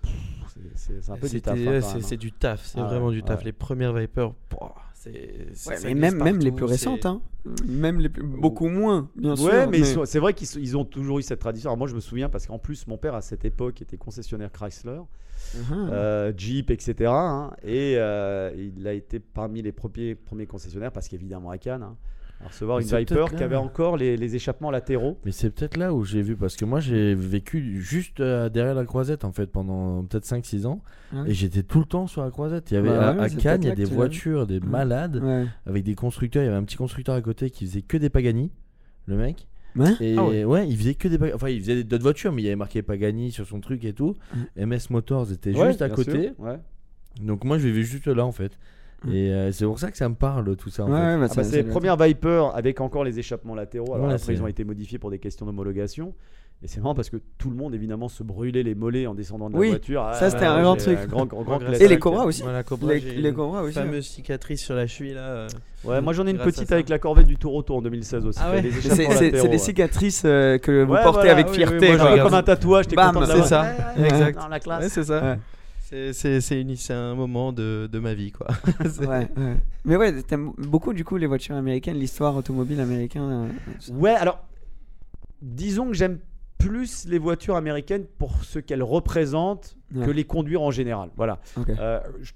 c'est- un peu du taf. hein, c'est hein. du taf, c'est Ah vraiment ouais, du taf. ouais. Les premières Viper, Ouais, mais même, même les plus récentes, c'est- hein. Même les plus, beaucoup moins, bien sûr. Ouais, mais, sont- c'est vrai qu'ils ils ont toujours eu cette tradition. Alors moi, je me souviens parce qu'en plus, mon père à cette époque était concessionnaire Chrysler, Mhm. euh, Jeep, etc. hein, et euh, il a été parmi les premiers, premiers concessionnaires parce qu'évidemment à Cannes, hein, à recevoir Mais une Viper qui avait encore les, les échappements latéraux. Mais c'est peut-être là où j'ai vu, parce que moi j'ai vécu juste euh, derrière la croisette en fait pendant peut-être 5-6 ans, et j'étais tout le temps sur la croisette. Il y avait à, ouais, à c'est Cannes, il y a des voitures, des malades, Ouais. avec des constructeurs. Il y avait un petit constructeur à côté qui faisait que des Pagani, le mec. Ouais. Et Ah ouais. ouais. il faisait que des Pagani. Enfin, il faisait d'autres voitures, mais il y avait marqué Pagani sur son truc et tout. MS Motors était Ouais, juste à côté. Donc moi je vivais juste là en fait. Mm. Et euh, c'est pour ça que ça me parle tout ça en Ouais, fait. ouais, bah, Ah ça- bah, ça c'est les premières Viper avec encore les échappements latéraux. Alors Ouais, après, ils ont été modifiés pour des questions d'homologation. Et c'est marrant parce que tout le monde évidemment se brûlait les mollets en descendant de Oui, la voiture. ça, Ah, c'était ouais, un grand truc. Grand, grand, grand Et Et les. Cobras aussi. Voilà, Cobra, Les, les Cobras aussi. fameuse cicatrice sur la cheville là. euh, Ouais, moi j'en ai une petite ça. avec la Corvette du Toronto en 2016 aussi. Ah ouais. C'est des cicatrices euh, que vous Ouais, portez voilà, avec oui, fierté. oui, moi, je comme un tatouage, t'es content de c'est ça. Exact. Dans la classe. C'est ça. C'est- un moment de, de ma vie quoi. Ouais, ouais. Mais ouais, t'aimes beaucoup du coup les voitures américaines, l'histoire automobile américaine. euh. Ouais, alors, disons que j'aime plus les voitures américaines pour ce qu'elles représentent Ouais. que les conduire en général. Voilà. Euh, je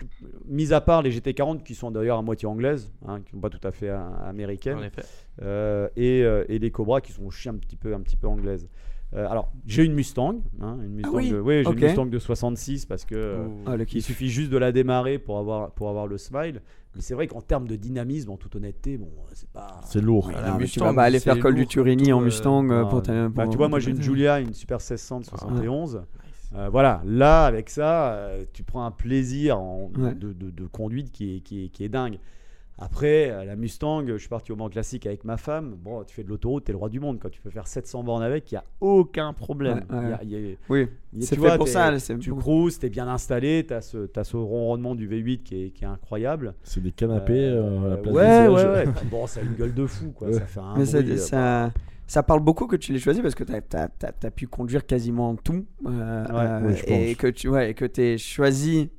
mis à part les GT40 qui sont d'ailleurs à moitié anglaises, hein, qui sont pas tout à fait euh, américaines, En effet. euh, et, euh, et les Cobra qui sont aussi un petit peu, un petit peu anglaises. Euh, alors, j'ai une Mustang, hein, une Mustang oui, de, oui, j'ai une Mustang de 66 parce que euh, Ah, il suffit juste de la démarrer pour avoir, pour avoir le smile. Mais c'est vrai qu'en termes de dynamisme, en toute honnêteté, bon, c'est pas. C'est lourd. Voilà, Ah, Mustang, tu vas pas aller faire col du Turini en Mustang euh, Ah, pour ta- bah, pour- tu vois, moi pour j'ai une Julia, une Super 1600 de 71. Euh, voilà, là avec ça, euh, tu prends un plaisir en- Ouais. de, de- de conduite qui est, qui est, qui est dingue. Après, euh, la Mustang, je suis parti au Mans Classique avec ma femme. Bon, tu fais de l'autoroute, t'es le roi du monde. Quand tu peux faire 700 bornes avec, il n'y a aucun problème. Ouais, ouais. Il y a- il y a- Oui, il y a- c'est tu fait vois, pour ça. c'est Tu pour- cruises, t'es bien installé, t'as ce, t'as ce ronronnement du V8 qui est, qui est incroyable. C'est des canapés euh, à la place ouais, des ouais, ouais. Bon, ça a une gueule de fou, quoi. Ouais. Ça fait un Mais ça, bruit, euh, ça, ça parle beaucoup que tu l'aies choisi parce que tu as, pu conduire quasiment tout. euh, euh, oui, je et, que tu ouais, et que tu choisi c-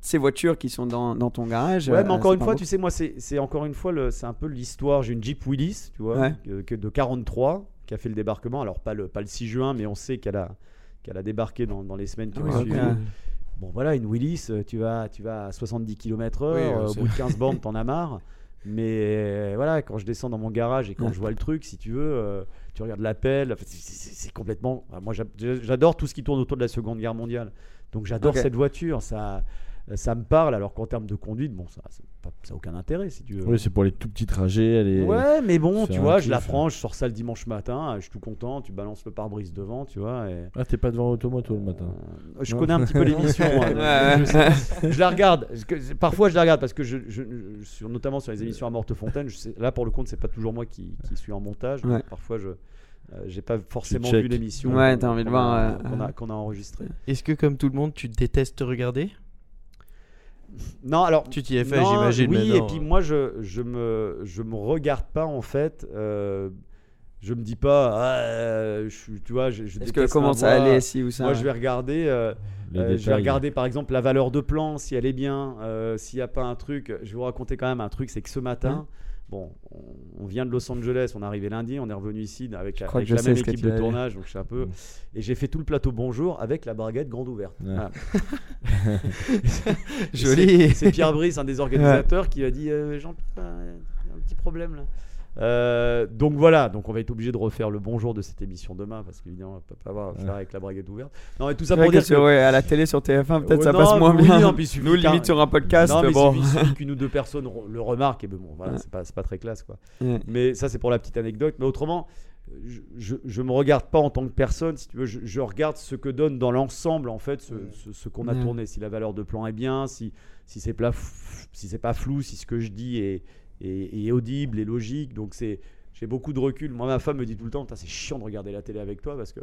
ces voitures qui sont dans, dans ton garage. Ouais, euh, mais encore ça une fois, tu sais, moi, c'est c'est encore une fois, c'est un peu l'histoire. J'ai une Jeep Willys, tu vois, Ouais. que- que de 43, qui a fait le débarquement. Alors, pas le, pas le 6 juin, mais on sait qu'elle a, qu'elle a débarqué dans, dans les semaines qui Ah ont suivi. ok. Bon, voilà, une Willys, euh, tu vas, tu vas à 70 km/h, Oui, euh, au bout de 15 bornes, t'en as marre. Mais euh, voilà, quand je descends dans mon garage et quand Ouais. je vois le truc, si tu veux, euh, tu regardes l'appel, c'est- complètement. Moi, j'a- j'adore tout ce qui tourne autour de la Seconde Guerre mondiale. Donc, j'adore cette voiture. Ça, ça me parle, alors qu'en termes de conduite, bon, ça n'a aucun intérêt, si tu veux. Oui, c'est pour les tout petits trajets. Elle est... Ouais, mais bon, tu vois, je la prends, je sors ça le dimanche matin, je suis tout content, tu balances le pare-brise devant, tu vois. Et, Ah, t'es pas devant Automoto le matin. euh, je Non. connais un petit peu l'émission. Ouais. je, la regarde. Je- Parfois, je la regarde parce que, je, je- je- sur, notamment sur les émissions à Morte Fontaine, je sais- là pour le compte, c'est pas toujours moi qui, qui suis en montage. donc Ouais. Parfois, je euh, j'ai pas forcément vu l'émission. Ouais, qu'on- t'as envie de voir, a- euh, qu'on a, qu'on a enregistrée. Est-ce que comme tout le monde, tu détestes regarder? Non, alors. Tu t'y es fait, j'imagine. Oui, et puis moi, je, je, me, je me regarde pas en fait. euh, je me dis pas, ah, euh, je, tu vois, je, je Est-ce que déteste comment ça allait si ou ça Moi, je vais regarder. euh, euh, je vais regarder par exemple la valeur de plan, si elle est bien, euh, s'il n'y a pas un truc. Je vais vous raconter quand même un truc, c'est que ce matin, bon, on, vient de Los Angeles, on est arrivé lundi, on est revenu ici avec, la même équipe de tournage, donc je suis un peu. Et j'ai fait tout le plateau bonjour avec la barguette grande ouverte. Ouais. Voilà. Joli. C'est Pierre Brice, un des organisateurs, qui a dit euh, Jean-Pierre, il y a un petit problème là. Euh, donc voilà, donc on va être obligé de refaire le bonjour de cette émission demain parce qu'évidemment on peut pas avoir faire avec la braguette ouverte. Non mais tout ça pour dire que que ouais, à la télé sur TF1 peut-être Ouais, ça non, passe moins oui, bien. non, Nous limite sur un podcast non, mais bon. qu'une ou deux personnes le remarquent et ben bon voilà Ouais. c'est pas très classe quoi. Mais ça c'est pour la petite anecdote. Mais autrement, je, je, je me regarde pas en tant que personne si tu veux. Je, je regarde ce que donne dans l'ensemble en fait ce, ce- ce qu'on a tourné. Si la valeur de plan est bien, si si c'est si c'est pas flou, si ce que je dis est, est audible et logique. Donc c'est j'ai beaucoup de recul. Moi ma femme me dit tout le temps, c'est chiant de regarder la télé avec toi parce que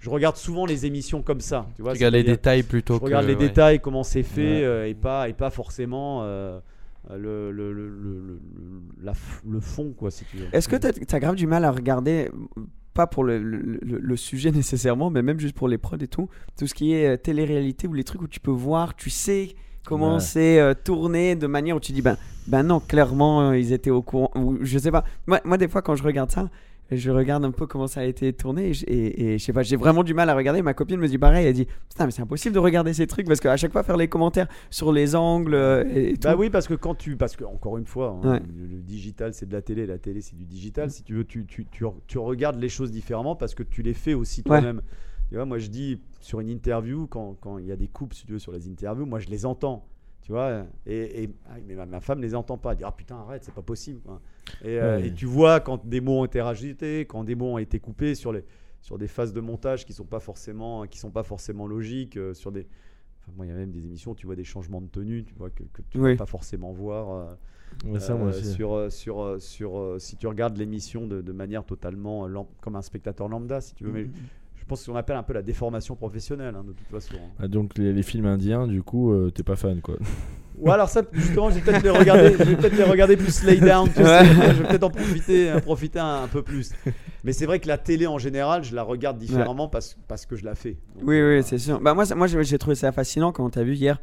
je regarde souvent les émissions comme ça. Tu vois, Tu regardes les détails plutôt je que. regarde les ouais. détails, comment c'est fait, Ouais. euh, et, pas, et pas forcément euh, le, le, le, le, le- la f- le fond, quoi, si tu veux. Est-ce que tu as, grave du mal à regarder, pas pour le, le- le- le sujet nécessairement, mais même juste pour les prods et tout, tout ce qui est euh, télé-réalité ou les trucs où tu peux voir, tu sais comment Ouais. c'est euh, tourné de manière où tu dis, ben, ben non, clairement, euh, ils étaient au courant, ou je sais pas. Moi, moi, des fois, quand je regarde ça, je regarde un peu comment ça a été tourné et, je- et- et je sais pas, j'ai vraiment du mal à regarder. Ma copine me dit pareil, elle dit Putain, mais c'est impossible de regarder ces trucs parce qu'à chaque fois, faire les commentaires sur les angles euh, et, et tout. Bah oui, parce que quand tu. Parce que, encore une fois, hein, Ouais. le, le digital, c'est de la télé, la télé, c'est du digital. Si tu veux, tu, tu, tu, tu regardes les choses différemment parce que tu les fais aussi toi-même. Tu vois, moi, je dis sur une interview, quand quand il y a des coupes, si tu veux, sur les interviews, moi, je les entends. Tu vois, et, et- ah, mais ma, ma femme les entend pas. Elle dit Ah putain, arrête, c'est pas possible. quoi. Et, euh, et tu vois quand des mots ont été rajoutés, quand des mots ont été coupés sur, les, sur des phases de montage qui sont pas forcément, qui sont pas forcément logiques, euh, sur des. Enfin, moi, il y a même des émissions où tu vois des changements de tenue, tu vois, que, que tu ne Oui. vas pas forcément voir. euh, Ouais, ça, moi aussi. sur, sur, sur, si tu regardes l'émission de, de manière totalement comme un spectateur lambda, si tu veux. Mais je pense qu'on appelle un peu la déformation professionnelle, hein, de toute façon. hein. Ah, donc les, les films indiens, du coup, euh, t'es pas fan quoi. Ou alors ça, justement, je vais peut-être les regarder, peut-être les regarder plus lay down. tu sais. Ouais. Je vais peut-être en profiter, en profiter un, un peu plus. Mais c'est vrai que la télé en général, je la regarde différemment parce, parce que je la fais. Donc, Oui, euh, oui, c'est sûr. Bah, moi, moi j'ai j'ai trouvé ça fascinant quand tu as vu hier.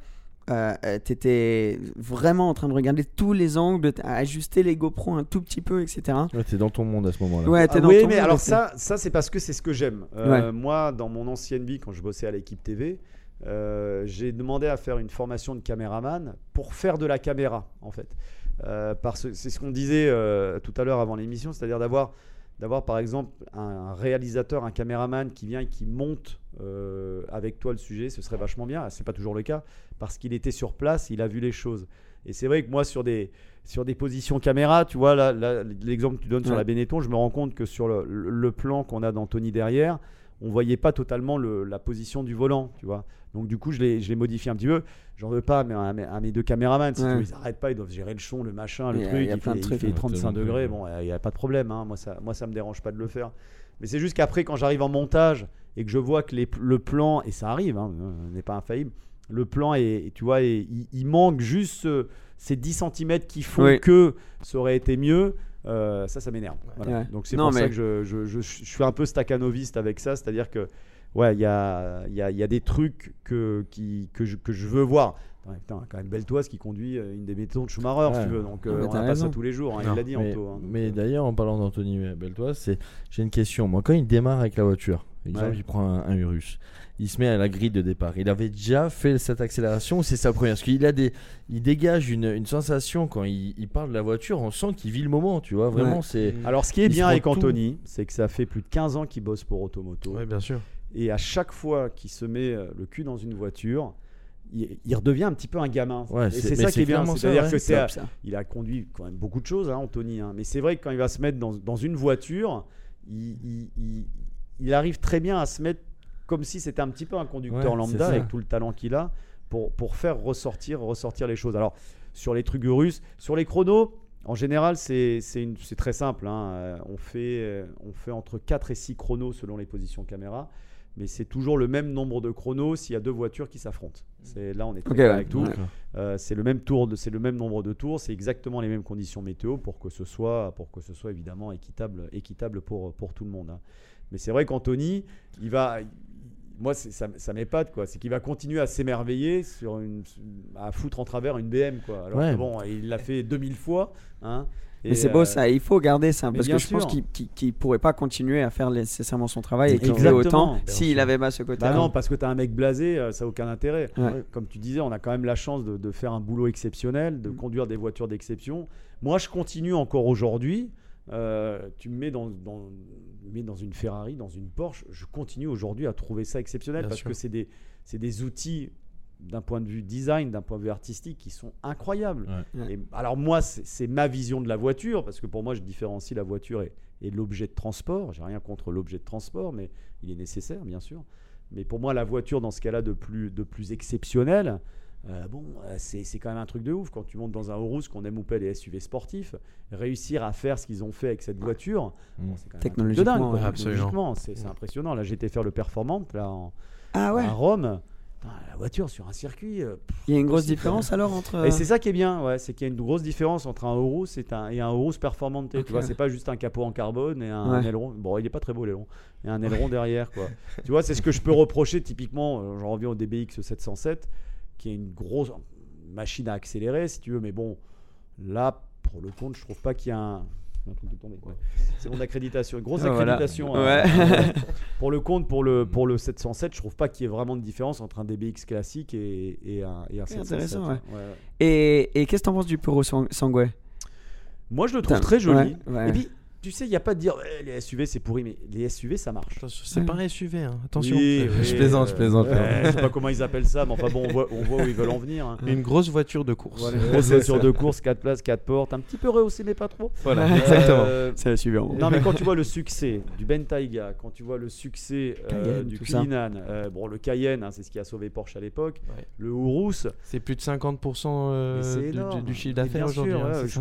Euh, euh, T'étais vraiment en train de regarder tous les angles, ajuster les GoPro un tout petit peu, etc. Ouais, t'es dans ton monde à ce moment-là. Ouais, t'es Ah dans oui, ton mais monde, alors ça, ça c'est parce que c'est ce que j'aime. Euh, Moi, dans mon ancienne vie, quand je bossais à l'équipe TV, euh, j'ai demandé à faire une formation de caméraman pour faire de la caméra, en fait. Euh, parce que c'est ce qu'on disait euh, tout à l'heure avant l'émission, c'est-à-dire d'avoir, d'avoir par exemple un, réalisateur, un caméraman qui vient et qui monte euh, avec toi le sujet, ce serait vachement bien. C'est pas toujours le cas parce qu'il était sur place, il a vu les choses. Et c'est vrai que moi, sur des, sur des positions caméra, tu vois, l'exemple que tu donnes sur la Benetton, je me rends compte que sur le plan qu'on a d'Anthony derrière, on voyait pas totalement le- la position du volant, tu vois. Donc du coup, je l'ai je l'ai modifié un petit peu. J'en veux pas mais à, mes- à mes deux caméramans. Si Ouais. veux, ils arrêtent pas, ils doivent gérer le son, le machin, le Il y a- truc. il y a il plein fait, de il trucs, fait hein. 35 Tellement degrés. de- Bon, il n'y a pas de problème. hein. Moi, ça, moi, ça me dérange pas de le faire. Mais c'est juste qu'après, quand j'arrive en montage et que je vois que les- le plan, et ça arrive, hein, on n'est pas infaillible, le plan est, tu vois, est- il, il manque juste ce- ces 10 cm qui font Oui. que ça aurait été mieux. Euh, ça, ça m'énerve. Voilà. Ouais. Donc c'est pour ça que je, je, je- je suis un peu staccanoviste avec ça, c'est-à-dire que ouais, il y a, il y, a, il y a des trucs que, qui, que, je, que je veux voir. Ouais, putain, quand même Beltoise qui conduit euh, une des bétons de Schumacher, si tu veux. Donc euh, on n'a pas ça tous les jours. hein, Non. il l'a dit Mais, Anto. hein. Mais euh, d'ailleurs, en parlant d'Anthony Beltoise, c'est j'ai une question. Moi, quand il démarre avec la voiture, exemple, Ouais. il prend un, un Urus, il se met à la grille de départ. Il avait déjà fait cette accélération ou c'est sa première Parce qu'il a des, il dégage une, une sensation quand il, il parle de la voiture. On sent qu'il vit le moment, tu vois. Vraiment, Ouais. c'est. Alors, ce qui est bien avec. Anthony, c'est que ça fait plus de 15 ans qu'il bosse pour Automoto. Ouais, bien sûr. Et à chaque fois qu'il se met euh, le cul dans une voiture, il, il redevient un petit peu un gamin. Ouais, et c'est- ça qui est bien. C'est-à-dire ouais. que ça. il a conduit quand même beaucoup de choses, hein, Anthony. hein. Mais c'est vrai que quand il va se mettre dans, dans une voiture, il, il- il- arrive très bien à se mettre comme si c'était un petit peu un conducteur Ouais, lambda avec tout le talent qu'il a pour, pour faire ressortir, ressortir les choses. Alors, sur les trucs russes, sur les chronos, en général, c'est très simple. hein. Euh, On, fait, euh, on fait entre 4 et 6 chronos selon les positions caméra. mais c'est toujours le même nombre de chronos s'il y a deux voitures qui s'affrontent. C'est là on est très avec tout. Euh, c'est le même tour, c'est le même nombre de tours, c'est exactement les mêmes conditions météo pour que ce soit, pour que ce soit évidemment équitable, équitable pour pour tout le monde. hein. Mais c'est vrai qu'Anthony, il va, moi ça, ça m'épate quoi, c'est qu'il va continuer à s'émerveiller sur une, à foutre en travers une BM quoi. Alors Ouais. que bon, il l'a fait 2000 fois, hein. Mais c'est beau euh, ça, il faut garder ça parce que je pense sûr. qu'il qu'il- qu'il pourrait pas continuer à faire nécessairement son travail et qu'il Exactement, autant s'il sûr. avait pas ce côté. Bah non, parce que tu as un mec blasé, euh, ça n'a aucun intérêt. Ouais. Comme tu disais, on a quand même la chance de, de faire un boulot exceptionnel, Mm. de conduire des voitures d'exception. Moi, je continue encore aujourd'hui. Euh, tu me mets dans, dans- me mets dans une Ferrari, dans une Porsche, je continue aujourd'hui à trouver ça exceptionnel Bien parce sûr. que c'est des, outils d'un point de vue design, d'un point de vue artistique qui sont incroyables. Ouais. Et alors moi, c'est c'est ma vision de la voiture, parce que pour moi, je différencie la voiture et, et l'objet de transport. J'ai rien contre l'objet de transport, mais il est nécessaire, bien sûr. Mais pour moi, la voiture, dans ce cas-là, de plus, de plus exceptionnel, euh, bon, euh, c'est c'est quand même un truc de ouf. Quand tu montes dans un Urus, qu'on aime ou pas les SUV sportifs, réussir à faire ce qu'ils ont fait avec cette voiture, Mm. bon, c'est quand même un truc de Technologiquement, dingue. quoi. ouais. Absolument. Technologiquement, c'est c'est impressionnant. Là, j'étais faire le performante là, en- Ah ouais, à Rome. Putain, la voiture sur un circuit. euh, il y a une grosse différence alors entre. et c'est ça qui est bien, ouais, c'est qu'il y a une grosse différence entre un Urus et un, et un Urus Performante. Tu vois, c'est pas juste un capot en carbone et un, Ouais. aileron. Bon, il est pas très beau l'aileron. Et un aileron derrière, quoi. tu vois, c'est ce que je peux reprocher typiquement. J'en reviens au DBX 707, qui est une grosse machine à accélérer, si tu veux. Mais bon, là, pour le compte, je trouve pas qu'il y a un. un truc de tomber, quoi. C'est mon accréditation, une grosse voilà. accréditation. Ouais. euh, pour le compte, pour le, pour le 707, je trouve pas qu'il y ait vraiment de différence entre un DBX classique et, et un, et un C'est 707. intéressant, ouais. Ouais. Et, et qu'est-ce que t'en penses du Puro Sang- Sangway? Moi, je le trouve très joli. Et puis, tu sais, il n'y a pas de dire Ouais, les SUV c'est pourri, mais les SUV ça marche. C'est pas un SUV, hein. attention. Oui, je plaisante, euh, je plaisante. ouais, je sais pas comment ils appellent ça, mais enfin bon, on voit, on voit où ils veulent en venir. hein. Une grosse voiture de course. Voilà, une grosse voiture de course, 4 places, 4 portes, un petit peu rehaussé, mais pas trop. Voilà, Ouais. exactement. Euh, C'est la suivante. non, mais quand tu vois le succès du Bentayga, quand tu vois le succès euh, Cayenne, du. Cullinan, euh, bon, le Cayenne, hein, c'est ce qui a sauvé Porsche à l'époque, Ouais. le Urus, C'est plus de 50% euh, mais c'est du- du, chiffre d'affaires aujourd'hui.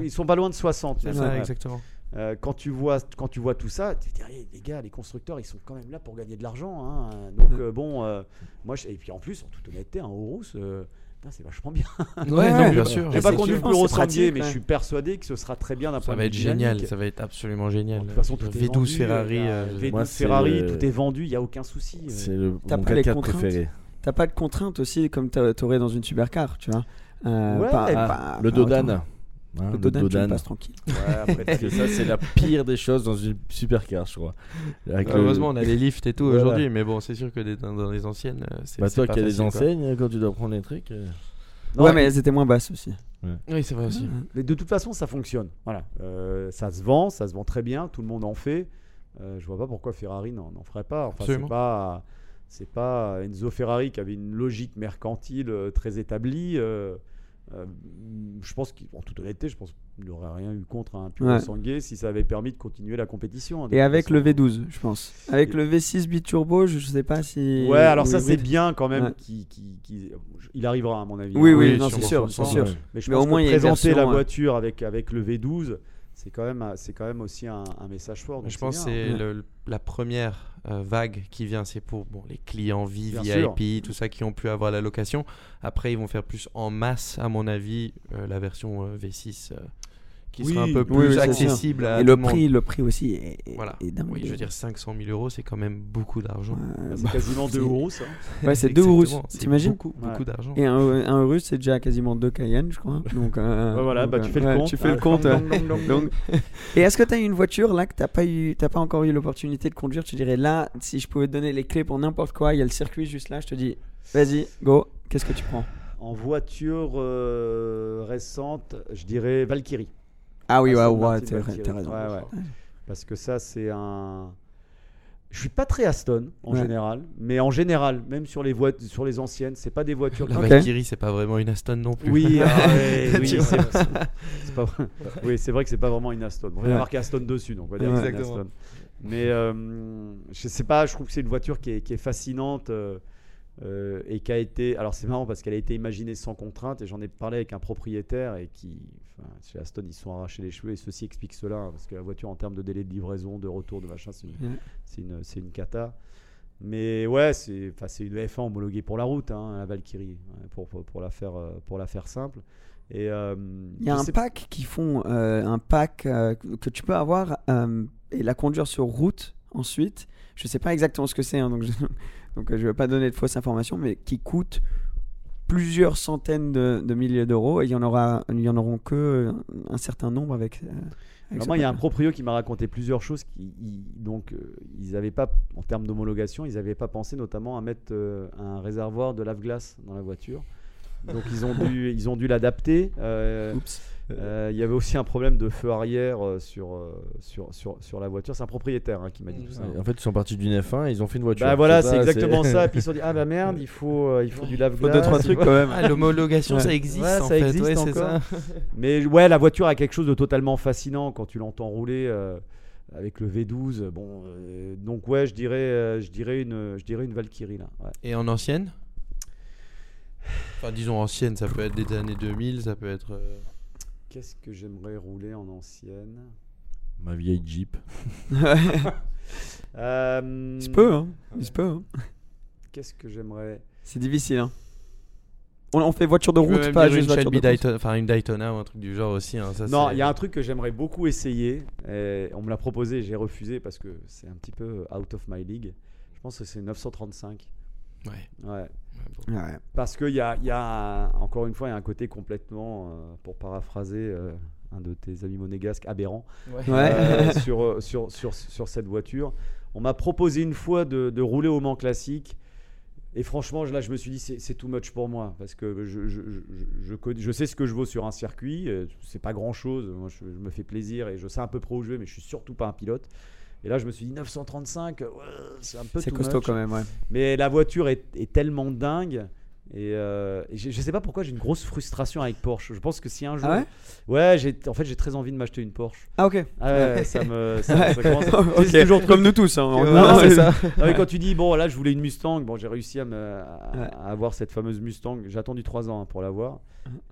ils sont pas loin de 60. C'est ça, exactement. Euh, quand, tu vois, quand tu vois tout ça, tu te dis, Eh, les gars, les constructeurs, ils sont quand même là pour gagner de l'argent. hein. Donc, euh, bon, euh, moi, je- et puis en plus, en toute honnêteté, un Urus, euh, putain, c'est vachement bien. Ouais, Ouais, non, bien Ouais, sûr. J'ai pas conduit le plus pratique, Sanguier, mais ouais. je suis persuadé que ce sera très bien d'un Ça point de va vue être génial, ça va être absolument génial. De toute façon, tout est V12 vendu, Ferrari. il y a euh, V12 Moi, Ferrari, le- tout est vendu, il n'y a aucun souci. euh. C'est le T'as mon pas les 4x4 contraintes préféré. T'as pas de contraintes aussi comme t'a- t'aurais dans une supercar, tu vois? Euh, Ouais, pas- bah, Le pas Dodan. autant. Hein, Le Dodan, tu le passes tranquille. Ouais, après, Parce que ça, c'est la pire des choses dans une supercar, je crois. Avec le- Heureusement, on a les lifts et tout Voilà. aujourd'hui, mais bon, c'est sûr que dans, dans les anciennes, euh, c'est. Bah, toi pas qui as quoi. enseignes, quand tu dois prendre les trucs. euh, Non, ouais, mais elles étaient moins basses aussi. Oui, c'est vrai aussi. Mais de toute façon, ça fonctionne. Voilà. Euh, ça se vend, ça se vend très bien, tout le monde en fait. Euh, je vois pas pourquoi Ferrari n'en ferait pas. Enfin, c'est pas, c'est pas Enzo Ferrari qui avait une logique mercantile très établie. Euh, je pense qu'en toute honnêteté, je pense qu'il n'aurait rien eu contre un Puro Ouais. Sanguier si ça avait permis de continuer la compétition. hein, Et avec façon. le V12, je pense. Avec Et- le V6 biturbo, je sais pas si. Ouais, alors ça c'est bien quand même. Ouais. qu'il- qu'il- qu'il- il arrivera à mon avis. Oui, hein. oui, Oui, non, c'est sûr, c'est sûr. Mais je Mais pense au moins, que il y a une présenter version, la ouais. voiture avec, avec le V12, c'est quand même, c'est quand même aussi un, un message fort. Je pense c'est le- la première euh, vague qui vient, c'est pour bon, les clients Bien VIP, tout ça qui ont pu avoir la location. Après, ils vont faire plus en masse, à mon avis, euh, la version euh, V6 euh, qui Oui, sera un peu plus oui, accessible à Et le monde. prix, le prix aussi est, Voilà. est dingue. Oui, je veux dire 500 000 euros, c'est quand même beaucoup d'argent. Euh, C'est bah, quasiment deux c'est- euros ça. Ouais, c'est deux Urus. Exactement, c'est T'imagines Beaucoup, beaucoup d'argent. Et un, un Urus, c'est déjà quasiment deux Cayenne, je crois. Donc, euh, Ouais, voilà, donc, bah, euh, tu fais le ouais, compte. Tu fais le Donc-. Et est-ce que tu as une voiture là que t'as pas eu, t'as pas encore eu l'opportunité de conduire? Tu dirais là, si je pouvais te donner les clés pour n'importe quoi, il y a le circuit juste là, je te dis, vas-y, go. Qu'est-ce que tu prends? En voiture euh, récente, je dirais Valkyrie. Ah oui, ouais, ouais, t'as raison. Ouais, ouais. Parce que ça, c'est un. Je suis pas très Aston en Ouais. général, mais en général, même sur les voitures, sur les anciennes, c'est pas des voitures. La. Valkyrie, c'est pas vraiment une Aston non plus. Oui, ah ouais, oui, Tu c'est pas vrai. Oui, c'est vrai que c'est pas vraiment une Aston. Y a Ouais. marqué Aston dessus, donc on va dire une Exactement. Aston. Mais euh, je sais pas, je trouve que c'est une voiture qui est, qui est fascinante euh, euh, et qui a été. Alors c'est marrant parce qu'elle a été imaginée sans contrainte et j'en ai parlé avec un propriétaire et qui, enfin, chez Aston, ils se sont arrachés les cheveux et ceci explique cela hein, parce que la voiture en termes de délai de livraison, de retour, de machin, c'est une, une cata. Mais ouais, c'est une F1 homologuée pour la route, hein, la Valkyrie, ouais, pour, pour, pour la faire, euh, pour la faire simple. Et, euh, Il y a un pack qui font euh, un pack euh, que tu peux avoir euh, et la conduire sur route ensuite. Je sais pas exactement ce que c'est, hein, donc je donc je vais pas donner de fausses informations, mais qui coûte plusieurs centaines de, de milliers d'euros et il y en aura, il y en auront que euh, un certain nombre avec. euh, avec Alors moi, il y a un proprio qui m'a raconté plusieurs choses. Qui, donc, euh, ils n'avaient pas, en termes d'homologation, ils n'avaient pas pensé notamment à mettre euh, un réservoir de lave-glace dans la voiture. Donc, ils ont dû, ils ont dû l'adapter. Oups. Euh, Il y avait aussi un problème de feu arrière euh, sur, euh, sur, sur, sur la voiture. C'est un propriétaire hein, qui m'a dit tout ça. En fait, ils sont partis d'une F1 et ils ont fait une voiture. Bah voilà, c'est exactement ça. Et puis ils se sont dit ah bah merde, il faut, il faut du lave-glace. deux, trois trucs quand même. Ah, L'homologation, Ouais. ça existe Ouais, en ça fait. existe ouais, c'est encore. ça. Mais ouais, la voiture a quelque chose de totalement fascinant quand tu l'entends rouler euh, avec le V12. Bon, euh, donc ouais, je dirais, euh, je dirais une, je dirais une Valkyrie là. ouais. Et en ancienne? Enfin, disons ancienne, ça peut être des années 2000, ça peut être. Qu'est-ce que j'aimerais rouler en ancienne? Ma vieille Jeep. Euh, Il se peut, hein. Il se peut. hein. Qu'est-ce que j'aimerais? C'est difficile. Hein. On, on fait voiture de route, même pas dire juste une voiture de Shelby course. Daytona, enfin une Daytona ou un truc du genre aussi. hein, ça, Non, il y a un truc que j'aimerais beaucoup essayer. et on me l'a proposé, j'ai refusé parce que c'est un petit peu out of my league. Je pense que c'est 935. Ouais. Ouais. Ouais. Parce qu'il y a, il y a encore une fois, il y a un côté complètement, euh, pour paraphraser euh, un de tes amis monégasques, aberrant Ouais. euh, sur, sur, sur, sur cette voiture. On m'a proposé une fois de, de rouler au Mans classique. Et franchement, là, je me suis dit, c'est too much pour moi. Parce que je, je, je, je, connais- je sais ce que je vaux sur un circuit. C'est pas grand chose. Moi, je, je me fais plaisir et je sais un peu pro où je vais, mais je suis surtout pas un pilote. Et là, je me suis dit, 935, ouais, c'est un peu C'est costaud much. quand même, ouais. Mais la voiture est, est tellement dingue. Et, euh, et je, je sais pas pourquoi j'ai une grosse frustration avec Porsche. Je pense que si un jour. Ah ouais? Ouais, j'ai, en fait, j'ai très envie de m'acheter une Porsche. Ah, ok. Ah ouais, ça me. Ça, ça commence- c'est toujours Comme nous tous. Hein. Non, On- non, on- c'est ça. Non, mais quand tu dis, bon, là, je voulais une Mustang, bon, j'ai réussi à, me, à, Ouais. à avoir cette fameuse Mustang. J'ai attendu 3 ans hein, pour l'avoir.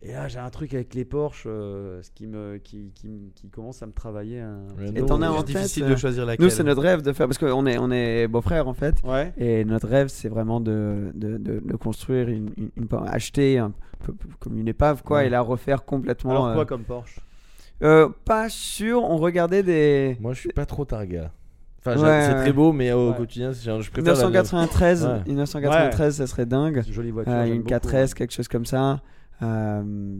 Et là, j'ai un truc avec les Porsche euh, ce qui, me, qui, qui, me- qui commence à me travailler. Un Et t'en as C'est en difficile de euh, choisir laquelle. Nous, c'est notre rêve de faire. Parce qu'on est, on est beaux-frères, en fait. Ouais. Et notre rêve, c'est vraiment de, de, de, de construire une, une, une- acheter un peu comme une épave, quoi, Ouais. et la refaire complètement. Alors, euh, quoi comme Porsche? euh, Pas sûr. On regardait des. Moi, je suis pas trop targa. Enfin, Ouais, c'est ouais. très beau, mais au Ouais. quotidien, c'est- je préfère. la- 1993, Ouais. 1993, ça serait dingue. Jolie voiture. Euh, une beaucoup, 4S, quelque chose comme ça. Euh,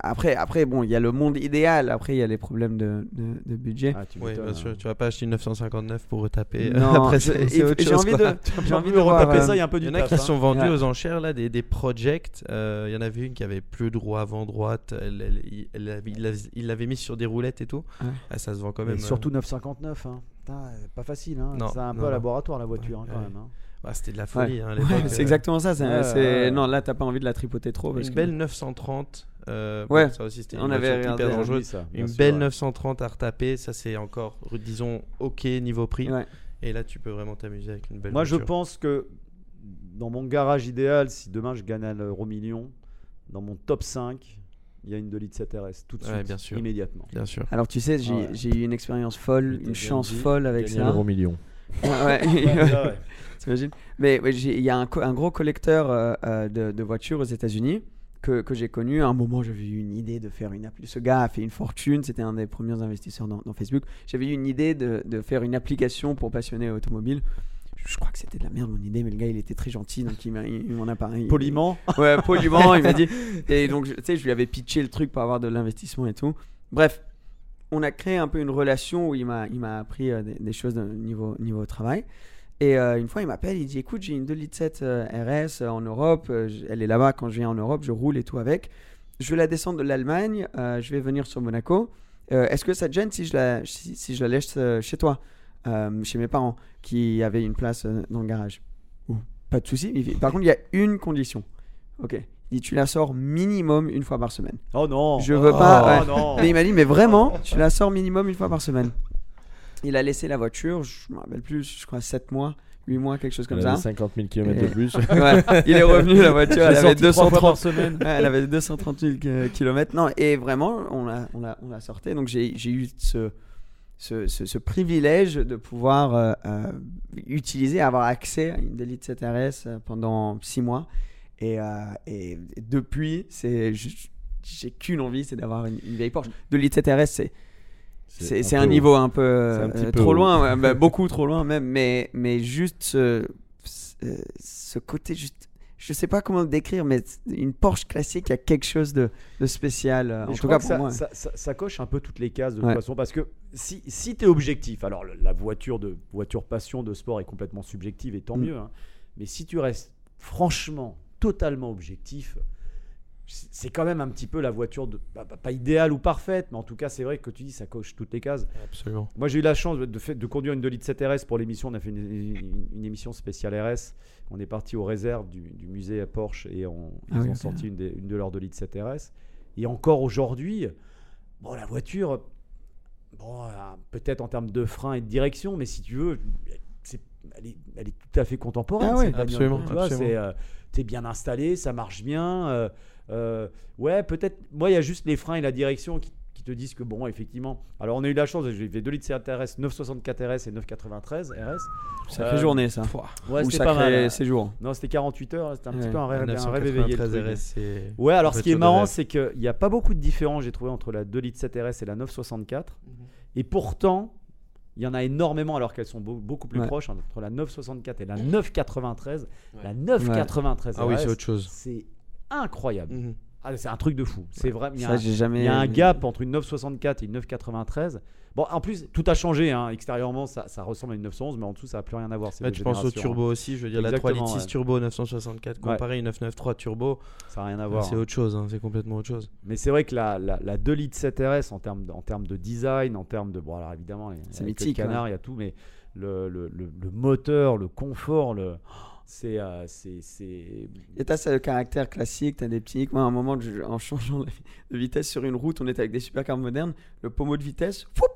après, après, bon, il y a le monde idéal. Après, il y a les problèmes de, de, de budget. Ah, tu Oui, bien hein. sûr. Tu vas pas acheter une 959 pour retaper. Non, Après, je- c'est et- c'est autre j'ai envie quoi. de, j'ai envie de retaper euh, ça, il y a un peu Il du y en a qui hein. sont vendus Ouais. aux enchères là, des, des projects. Euh, Il y en avait une qui avait plus droit avant droite. Elle, elle- il- elle avait- il l'avait- il l'avait mis sur des roulettes et tout. Ouais. Ah, ça se vend quand même. surtout 959. Hein. Putain, euh, pas facile. Hein. Non, c'est un peu non, un non. laboratoire la voiture hein, quand Ouais. même. Hein. euh, bah, c'était de la Ouais. folie hein, Ouais, l'époque. c'est euh. exactement ça. ouais. Non, là, t'as pas envie de la tripoter trop. Parce Une que- belle 930. euh, Ouais. bon, ça aussi, c'était On une avait hyper hein. dangereuse. Oui, ça, bien Une sûr, belle ouais. 930 à retaper, ça c'est encore, disons, ok niveau prix. Ouais. Et là, tu peux vraiment t'amuser avec une belle Moi, je pense que dans mon garage idéal, si demain je gagne à l'euro million, dans mon top 5, il y a une 2 litres 7 RS tout de Ouais, suite, bien sûr. immédiatement. Bien sûr. Alors, tu sais, j'ai Ouais. eu une expérience folle, une chance dit, folle avec ça. million. Ouais. T'imagines Mais ouais, il y a un, gros collecteur euh, euh, de, de voitures aux États-Unis que, que j'ai connu. À un moment, j'avais eu une idée de faire une appli. Ce gars a fait une fortune. C'était un des premiers investisseurs dans, dans Facebook. J'avais eu une idée de, de faire une application pour passionnés automobiles. Je crois que c'était de la merde mon idée, mais le gars il était très gentil donc il m'en a parlé. Poliment. Ouais, poliment, il m'a dit. Et donc, tu sais, je lui avais pitché le truc pour avoir de l'investissement et tout. Bref, on a créé un peu une relation où il m'a, appris euh, des, des choses de niveau, niveau travail. Et euh, une fois, il m'appelle, il dit Écoute, j'ai une 2 litres 7 euh, RS euh, en Europe. euh, elle est là-bas quand je viens en Europe, je roule et tout avec. Je vais la descendre de l'Allemagne, je vais venir sur Monaco. Est-ce que ça te gêne si je la, si, si je la laisse chez toi, chez mes parents, qui avaient une place dans le garage? Ouh, Pas de souci. Par contre, il y a une condition. Ok. Il dit Tu la sors minimum une fois par semaine. Oh non. Je veux Oh pas. ouais. non. Mais il m'a dit, mais vraiment, tu la sors minimum une fois par semaine. Il a laissé la voiture, je me rappelle plus, je crois 7 mois, 8 mois, quelque chose comme Elle ça. avait 50 000 km Et- de plus. Ouais, il est revenu, la voiture, elle avait sorti trois fois par 230 semaine. Ouais, elle avait 230 000 km. Non, et vraiment, on la, on la, on la sortait. Donc j'ai eu ce, ce, ce- ce privilège de pouvoir euh, euh, utiliser, avoir accès à une Delete 7 RS euh, pendant six mois. Et, euh, et depuis, j'ai qu'une envie, c'est d'avoir une, une vieille Porsche. Delete 7 RS, c'est c'est c'est un, niveau un peu C'est un petit euh, peu trop loin, ouais, bah, beaucoup trop loin même, mais, mais juste ce, côté, juste, je sais pas comment le décrire, mais une Porsche classique, il y a quelque chose de, de spécial, euh, Mais en je tout crois cas que pour ça, moi. Ça, ça- ça coche un peu toutes les cases de Ouais. toute façon parce que si, si tu es objectif, alors la voiture de voiture passion de sport est complètement subjective et tant Mm. mieux, hein. mais si tu restes franchement totalement objectif, c'est quand même un petit peu la voiture de pas, pas- pas idéale ou parfaite, mais en tout cas c'est vrai que tu dis ça coche toutes les cases. Absolument. Moi, j'ai eu la chance de, de fait- de conduire une 2 litres 7 RS pour l'émission. On a fait une, une- une émission spéciale RS. On est parti aux réserves du, du musée à Porsche et on, Ah ils oui, ont sorti une, des- une de leurs 2 litres 7 RS. Et encore aujourd'hui, bon, la voiture, bon, peut-être en termes de frein et de direction, mais si tu veux, c'est- elle, est, elle est tout à fait contemporaine. Ah absolument, Tu vois, absolument. c'est, euh, t'es bien installé, ça marche bien. euh, euh, ouais, peut-être. Moi, il y a juste les freins et la direction qui, qui te disent que, bon, effectivement. Alors, on a eu la chance, j'ai fait 2 litres 7 RS, 964 RS et 993 RS. Sacrée Euh, journée ça. Ouais, Ou c'était pas mal. séjour. Non, c'était 48 heures, c'était un petit Ouais. peu un rêve, un rêve éveillé. le 993 truc. RS, Ouais, alors ce qui est marrant, c'est qu'il n'y a pas beaucoup de différence, j'ai trouvé, entre la 2 litres 7 RS et la 964. Mhm. Et pourtant, il y en a énormément alors qu'elles sont beau- beaucoup plus Ouais. proches hein, entre la 964 et la 993. La 993 Ah oui, RS, c'est autre chose. C'est incroyable. Mhm. Ah, c'est un truc de fou. C'est vrai. Il y a, Ça, un- j'ai jamais. il y a un gap entre une 964 et une 993. Bon, en plus, tout a changé. hein. Extérieurement, ça, ça ressemble à une 911, mais en dessous, ça n'a plus rien à voir. Là, deux tu penses au hein. turbo aussi, je veux dire, la 3 litres 6 Exactement, ouais. turbo 964 Ouais. comparé à une 993 turbo, Ça n'a rien à voir. c'est hein. autre chose, hein, c'est complètement autre chose. Mais c'est vrai que la, la, la 2 litres 7 RS en termes, de, en termes de design, en termes de. Bon, alors évidemment, C'est mythique, Le canard, il y a tout, mais le, le, le, le moteur, le confort, le. C'est. euh, c'est- c'est. Et t'as ce caractère classique, t'as des petits. Moi, à un moment, en changeant de vitesse sur une route, on était avec des supercars modernes. Le pommeau de vitesse, foup,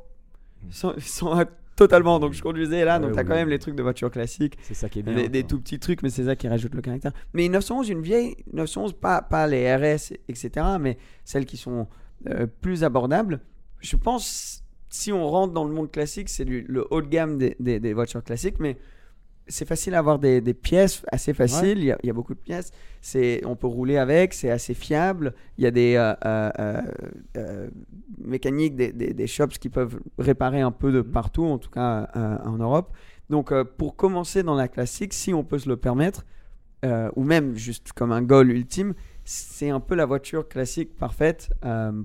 sans, sans- totalement. Donc je conduisais là, donc Ouais, t'as oui, quand même les trucs de voiture classique. c'est ça qui est bien. Des, des quoi. tout petits trucs, mais c'est ça qui rajoute le caractère. Mais une 911, une vieille 911, pas, pas les RS, etc., mais celles qui sont euh, plus abordables. Je pense, si on rentre dans le monde classique, c'est le, le haut de gamme des, des- des voitures classiques, mais c'est facile à avoir des, des pièces assez faciles. Il, y a, il y a beaucoup de pièces. C'est, on peut rouler avec, c'est assez fiable. Il y a des euh, euh, euh, euh, mécaniques, des, des, des shops qui peuvent réparer un peu de Mhm. partout, en tout cas en Europe. Donc, pour commencer dans la classique, si on peut se le permettre, ou même juste comme un goal ultime, c'est un peu la voiture classique parfaite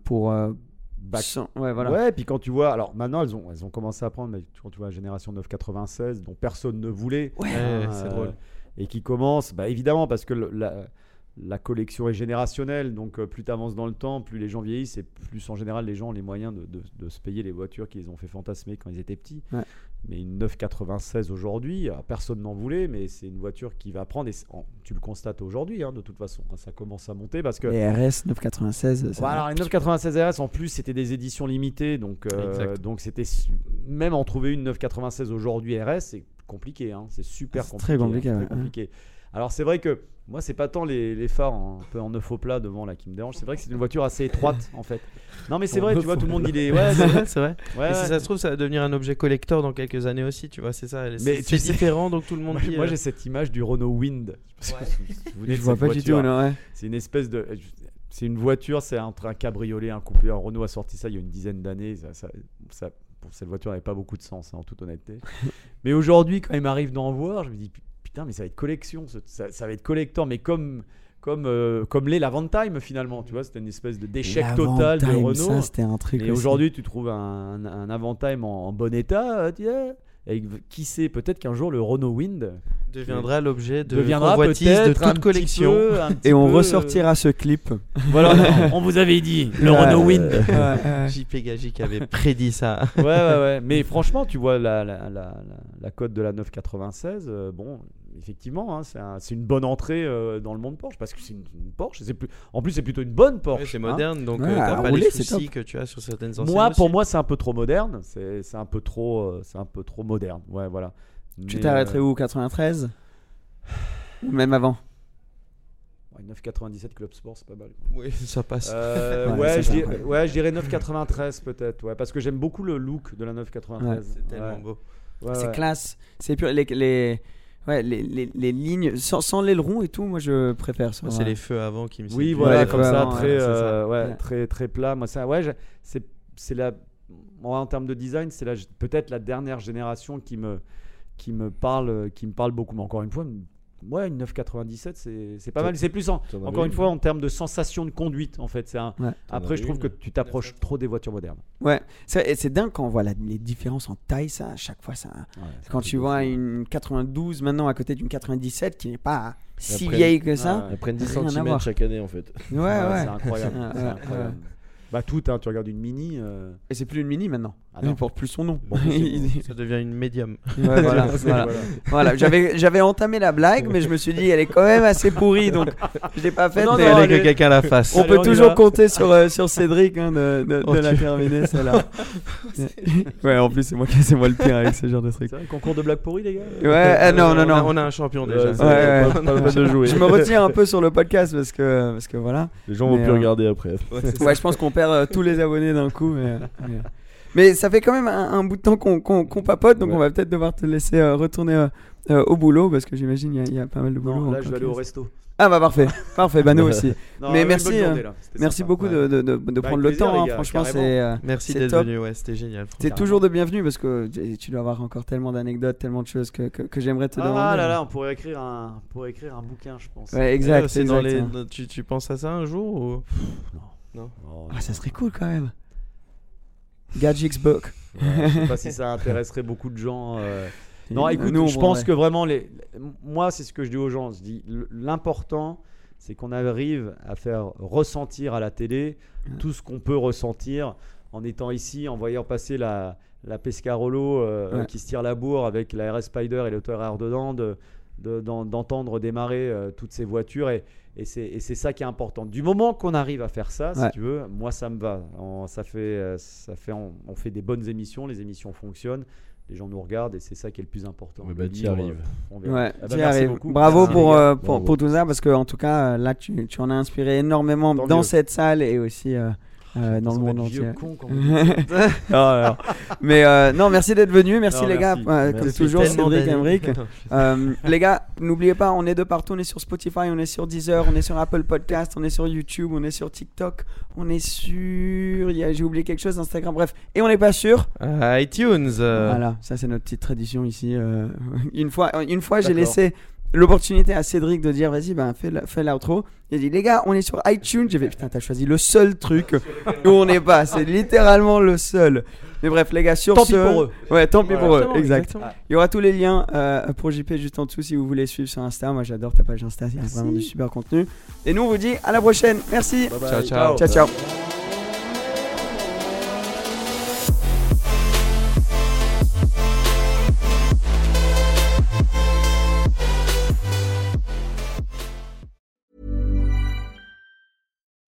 pour. Back- sans- ouais, voilà. Ouais, et puis quand tu vois, alors maintenant elles ont, elles ont commencé à prendre, mais quand tu vois la génération 996 dont personne ne voulait, Ouais, hein, c'est euh, drôle. et qui commence, bah évidemment parce que le- la, la collection est générationnelle, donc euh, plus tu avances dans le temps, plus les gens vieillissent et plus en général les gens ont les moyens de, de- de se payer les voitures qu'ils ont fait fantasmer quand ils étaient petits. Ouais. Mais une 996 aujourd'hui, alors, personne n'en voulait, mais c'est une voiture qui va prendre, et tu le constates aujourd'hui hein, de toute façon, hein, ça commence à monter parce que Les RS 996. ça- Bon, alors les 996 RS en plus c'était des éditions limitées donc euh, donc c'était même en trouver une 996 aujourd'hui RS c'est compliqué hein, c'est super Ah, c'est compliqué. très compliqué, hein, ouais. compliqué. Alors c'est vrai que moi c'est pas tant les, les phares hein, un peu en neuf au plat devant là qui me dérange c'est vrai que c'est une voiture assez étroite en fait. Non mais c'est vrai tu vois tout le monde dit les ouais, c'est vrai, c'est vrai. ouais, Et si ouais. ça se trouve, ça va devenir un objet collector dans quelques années aussi, tu vois, c'est ça. Mais C'est tu c'est sais- différent, donc tout le monde Moi, dit. moi, euh, j'ai cette image du Renault Wind. Je sais pas si vous vous souvenez Je vois pas du voiture. tout, non, ouais. C'est une espèce de. C'est une voiture, c'est entre un cabriolet, un coupé. Un Renault a sorti ça il y a une dizaine d'années. Ça, ça- ça- pour cette voiture n'avait pas beaucoup de sens, hein, en toute honnêteté. mais aujourd'hui, quand il m'arrive d'en voir, je me dis putain, mais ça va être collection, ça, ça va être collector, mais comme. Comme, euh, comme l'est la Vantime finalement, tu vois, c'était une espèce de d'échec total de Renault. Ça, c'était un truc. Et aujourd'hui, tu trouves un, un Avantime en, en bon état, euh, tu sais, et qui sait, peut-être qu'un jour le Renault Wind deviendra l'objet de deviendra de toute collection. peu- Et on peu, ressortira ce clip. euh, Voilà, on vous avait dit, le Ouais. Renault Wind. Ouais, ouais. JP Gagic avait prédit ça. ouais, ouais, ouais. Mais franchement, tu vois la, la, la, la, la cote de la 996, euh, bon, effectivement, hein, c'est un- c'est une bonne entrée euh, dans le monde Porsche parce que c'est une, une Porsche. Plus, en plus, c'est plutôt une bonne Porsche. Ouais, c'est hein. moderne, donc Ouais, euh, t'as pas rouler, les c'est soucis que tu as sur certaines anciennes. Moi, pour moi, c'est un peu trop moderne. C'est un peu trop, euh, c'est un peu trop moderne. Ouais, voilà. Tu t'arrêterais euh, où 93 Ou même avant? Ouais, 9,97 Club Sport, c'est pas mal. Oui, ça passe. Euh, Ouais, je dirais, ouais, je dirais 9,93 peut-être. Ouais, parce que j'aime beaucoup le look de la 9,93. C'est tellement Ouais. beau. Ouais, c'est ouais. classe. C'est pur. Les, les, ouais, les, les, les lignes, sans, sans l'aileron et tout, moi je préfère ça. Moi, c'est les feux avant qui me Oui, voilà, Ouais, comme ça, très, ouais, c'est ça. euh, ouais, Ouais. très, très plat. Moi, ça, ouais, c'est, c'est la, moi, en termes de design, c'est la, peut-être la dernière génération qui me, qui me parle, qui me parle beaucoup. Mais encore une fois, ouais, une 997, c'est, c'est pas mal. C'est plus en, encore une une fois, en termes de sensation de conduite, en fait. C'est un, Ouais. Après, je trouve que tu t'approches trop des voitures modernes. Ouais, c'est dingue quand on voit la- les différences en taille, ça, à chaque fois, ça. Quand tu vois une 92 maintenant à côté d'une 97 qui n'est pas si vieille que ça. Elles prennent 10 Rien à cm chaque année en fait. Ouais, ouais. Ouais, C'est incroyable. Bah, tout, hein, tu regardes une mini. euh, Et c'est plus une mini maintenant. Ah non. Il porte plus son nom. Bon, Il- Ça devient une médium. Ouais, voilà, c'est- voilà. Voilà, j'avais j'avais entamé la blague, mais je me suis dit elle est quand même assez pourrie, donc je l'ai pas faite. Non, mais non, que quelqu'un la fasse. on Allez, peut on toujours va. compter sur, euh, sur Cédric hein, de, de, de Oh, la tu- terminer celle-là. ouais, en plus c'est moi, qui- c'est moi le pire avec ce genre de truc. C'est concours de blagues pourries, les gars Ouais, ah, non, non, On a- non. On a un champion déjà. Ouais, ouais. Pas, pas la peine de jouer. Je me retiens un peu sur le podcast parce que, parce que voilà. Les gens vont plus euh, regarder après. Ouais, je pense qu'on perd euh, tous les abonnés d'un coup. Mais, mais, mais ça fait quand même un, un bout de temps qu'on qu'on- qu'on papote, donc Ouais. on va peut-être devoir te laisser euh, retourner euh, au boulot parce que j'imagine il y a- il y, a pas mal de boulot. Non, là, je vais aller au resto. Ah bah parfait, parfait, bah nous aussi. Non, Mais merci, journée, Merci sympa. beaucoup de, de, de, de Bah, prendre le temps, hein, gars, franchement c'est Merci d'être venu, ouais, c'était génial. T'es toujours de bienvenue parce que tu dois avoir encore tellement d'anecdotes, tellement de choses que, que, que j'aimerais te demander. Ah là là, on pourrait écrire un, pourrait écrire un bouquin, je pense. Ouais, exact. c'est dans exact, les- hein. tu, tu penses à ça un jour ou... Oh, Ah, ça serait cool quand même. Gadget's Book. ouais, je sais pas si ça intéresserait beaucoup de gens. euh. Non, écoute, je pense que vraiment, les... moi, c'est ce que je dis aux gens. Je dis, l'important, c'est qu'on arrive à faire ressentir à la télé tout ce qu'on peut ressentir en étant ici, en voyant passer la, la Pescarolo euh, Ouais. qui se tire la bourre avec la RS Spider et l'auteur air dedans, de- de- d'en- d'entendre démarrer euh, toutes ces voitures. Et, et c'est ça qui est important. Du moment qu'on arrive à faire ça, Ouais. si tu veux, moi ça me va. On, ça fait, euh, ça fait, on, on fait des bonnes émissions, les émissions fonctionnent, les gens nous regardent et c'est ça qui est le plus important. Le bah, on verra. Ouais, Ah bah, beaucoup. Bravo Merci, pour, euh, pour, Bravo. pour tout ça, parce que en tout cas, là, tu, tu en as inspiré énormément Tant dans mieux. cette salle et aussi euh, euh, dans le monde entier. con, quand. Non. Mais euh, non, merci d'être venu, merci Non, les merci. gars, euh, comme toujours, Cédric je- Euh, les gars, n'oubliez pas, on est de partout. On est sur Spotify, on est sur Deezer, on est sur Apple Podcast, on est sur YouTube, on est sur TikTok, on est sur. J'ai oublié quelque chose, Instagram, bref. Et on n'est pas sûr. Ah, iTunes. euh, Voilà, ça c'est notre petite tradition ici. euh, une fois, une fois j'ai laissé l'opportunité à Cédric de dire vas-y, ben, fais la- fais l'outro. Il a dit les gars, on est sur iTunes. J'ai fait putain, t'as choisi le seul truc où on n'est pas. C'est littéralement le seul. Mais bref, les gars, sur Tant ce. pis pour eux. Ouais, tant pis Voilà. pour eux, Exactement, exact. exactement. Il y aura tous les liens euh, pour JP juste en dessous si vous voulez suivre sur Insta. Moi j'adore ta page Insta, il y a vraiment du super contenu. Et nous on vous dit à la prochaine. Merci. Bye bye. Ciao, ciao. Ciao ciao.